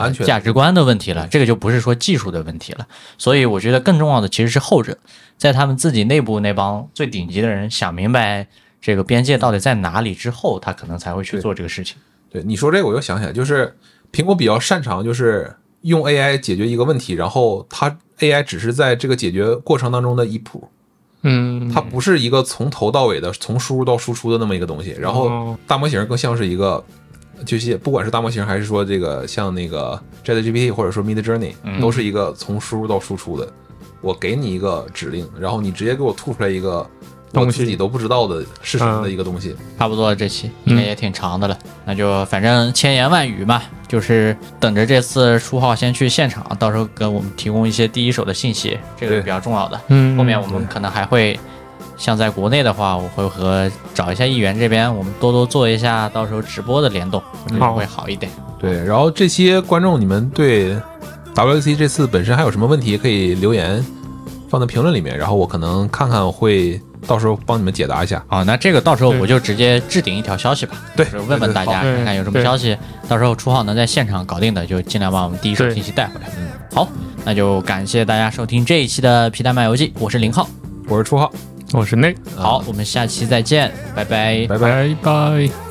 安全价值观的问题了，这个就不是说技术的问题了。所以我觉得更重要的其实是后者，在他们自己内部那帮最顶级的人想明白这个边界到底在哪里之后，他可能才会去做这个事情。对你说这个，我又想起来，就是苹果比较擅长就是用 AI 解决一个问题，然后它 AI 只是在这个解决过程当中的一步，嗯，它不是一个从头到尾的从输入到输出的那么一个东西。然后哦大模型更像是一个，就是不管是大模型还是说这个像那个 ChatGPT 或者说 Mid Journey，都是一个从输入到输出的。我给你一个指令，然后你直接给我吐出来一个我东西自己都不知道的是什么的一个东西。差不多这期应该也挺长的了，那就反正千言万语嘛，就是等着这次初号先去现场，到时候给我们提供一些第一手的信息，这个是比较重要的。嗯，后面我们可能还会，像在国内的话，我会和找一下议员这边，我们多多做一下到时候直播的联动，我觉得好会好一点。对，然后这些观众，你们对 WC 这次本身还有什么问题可以留言放在评论里面，然后我可能看看会到时候帮你们解答一下。啊，那这个到时候我就直接置顶一条消息吧，对就是问问大家看看有什么消息，到时候初号能在现场搞定的，就尽量把我们第一手信息带回来。嗯，好，那就感谢大家收听这一期的皮蛋漫游记，我是林浩。我是初号，我是内，好，我们下期再见，拜拜。拜拜。拜拜。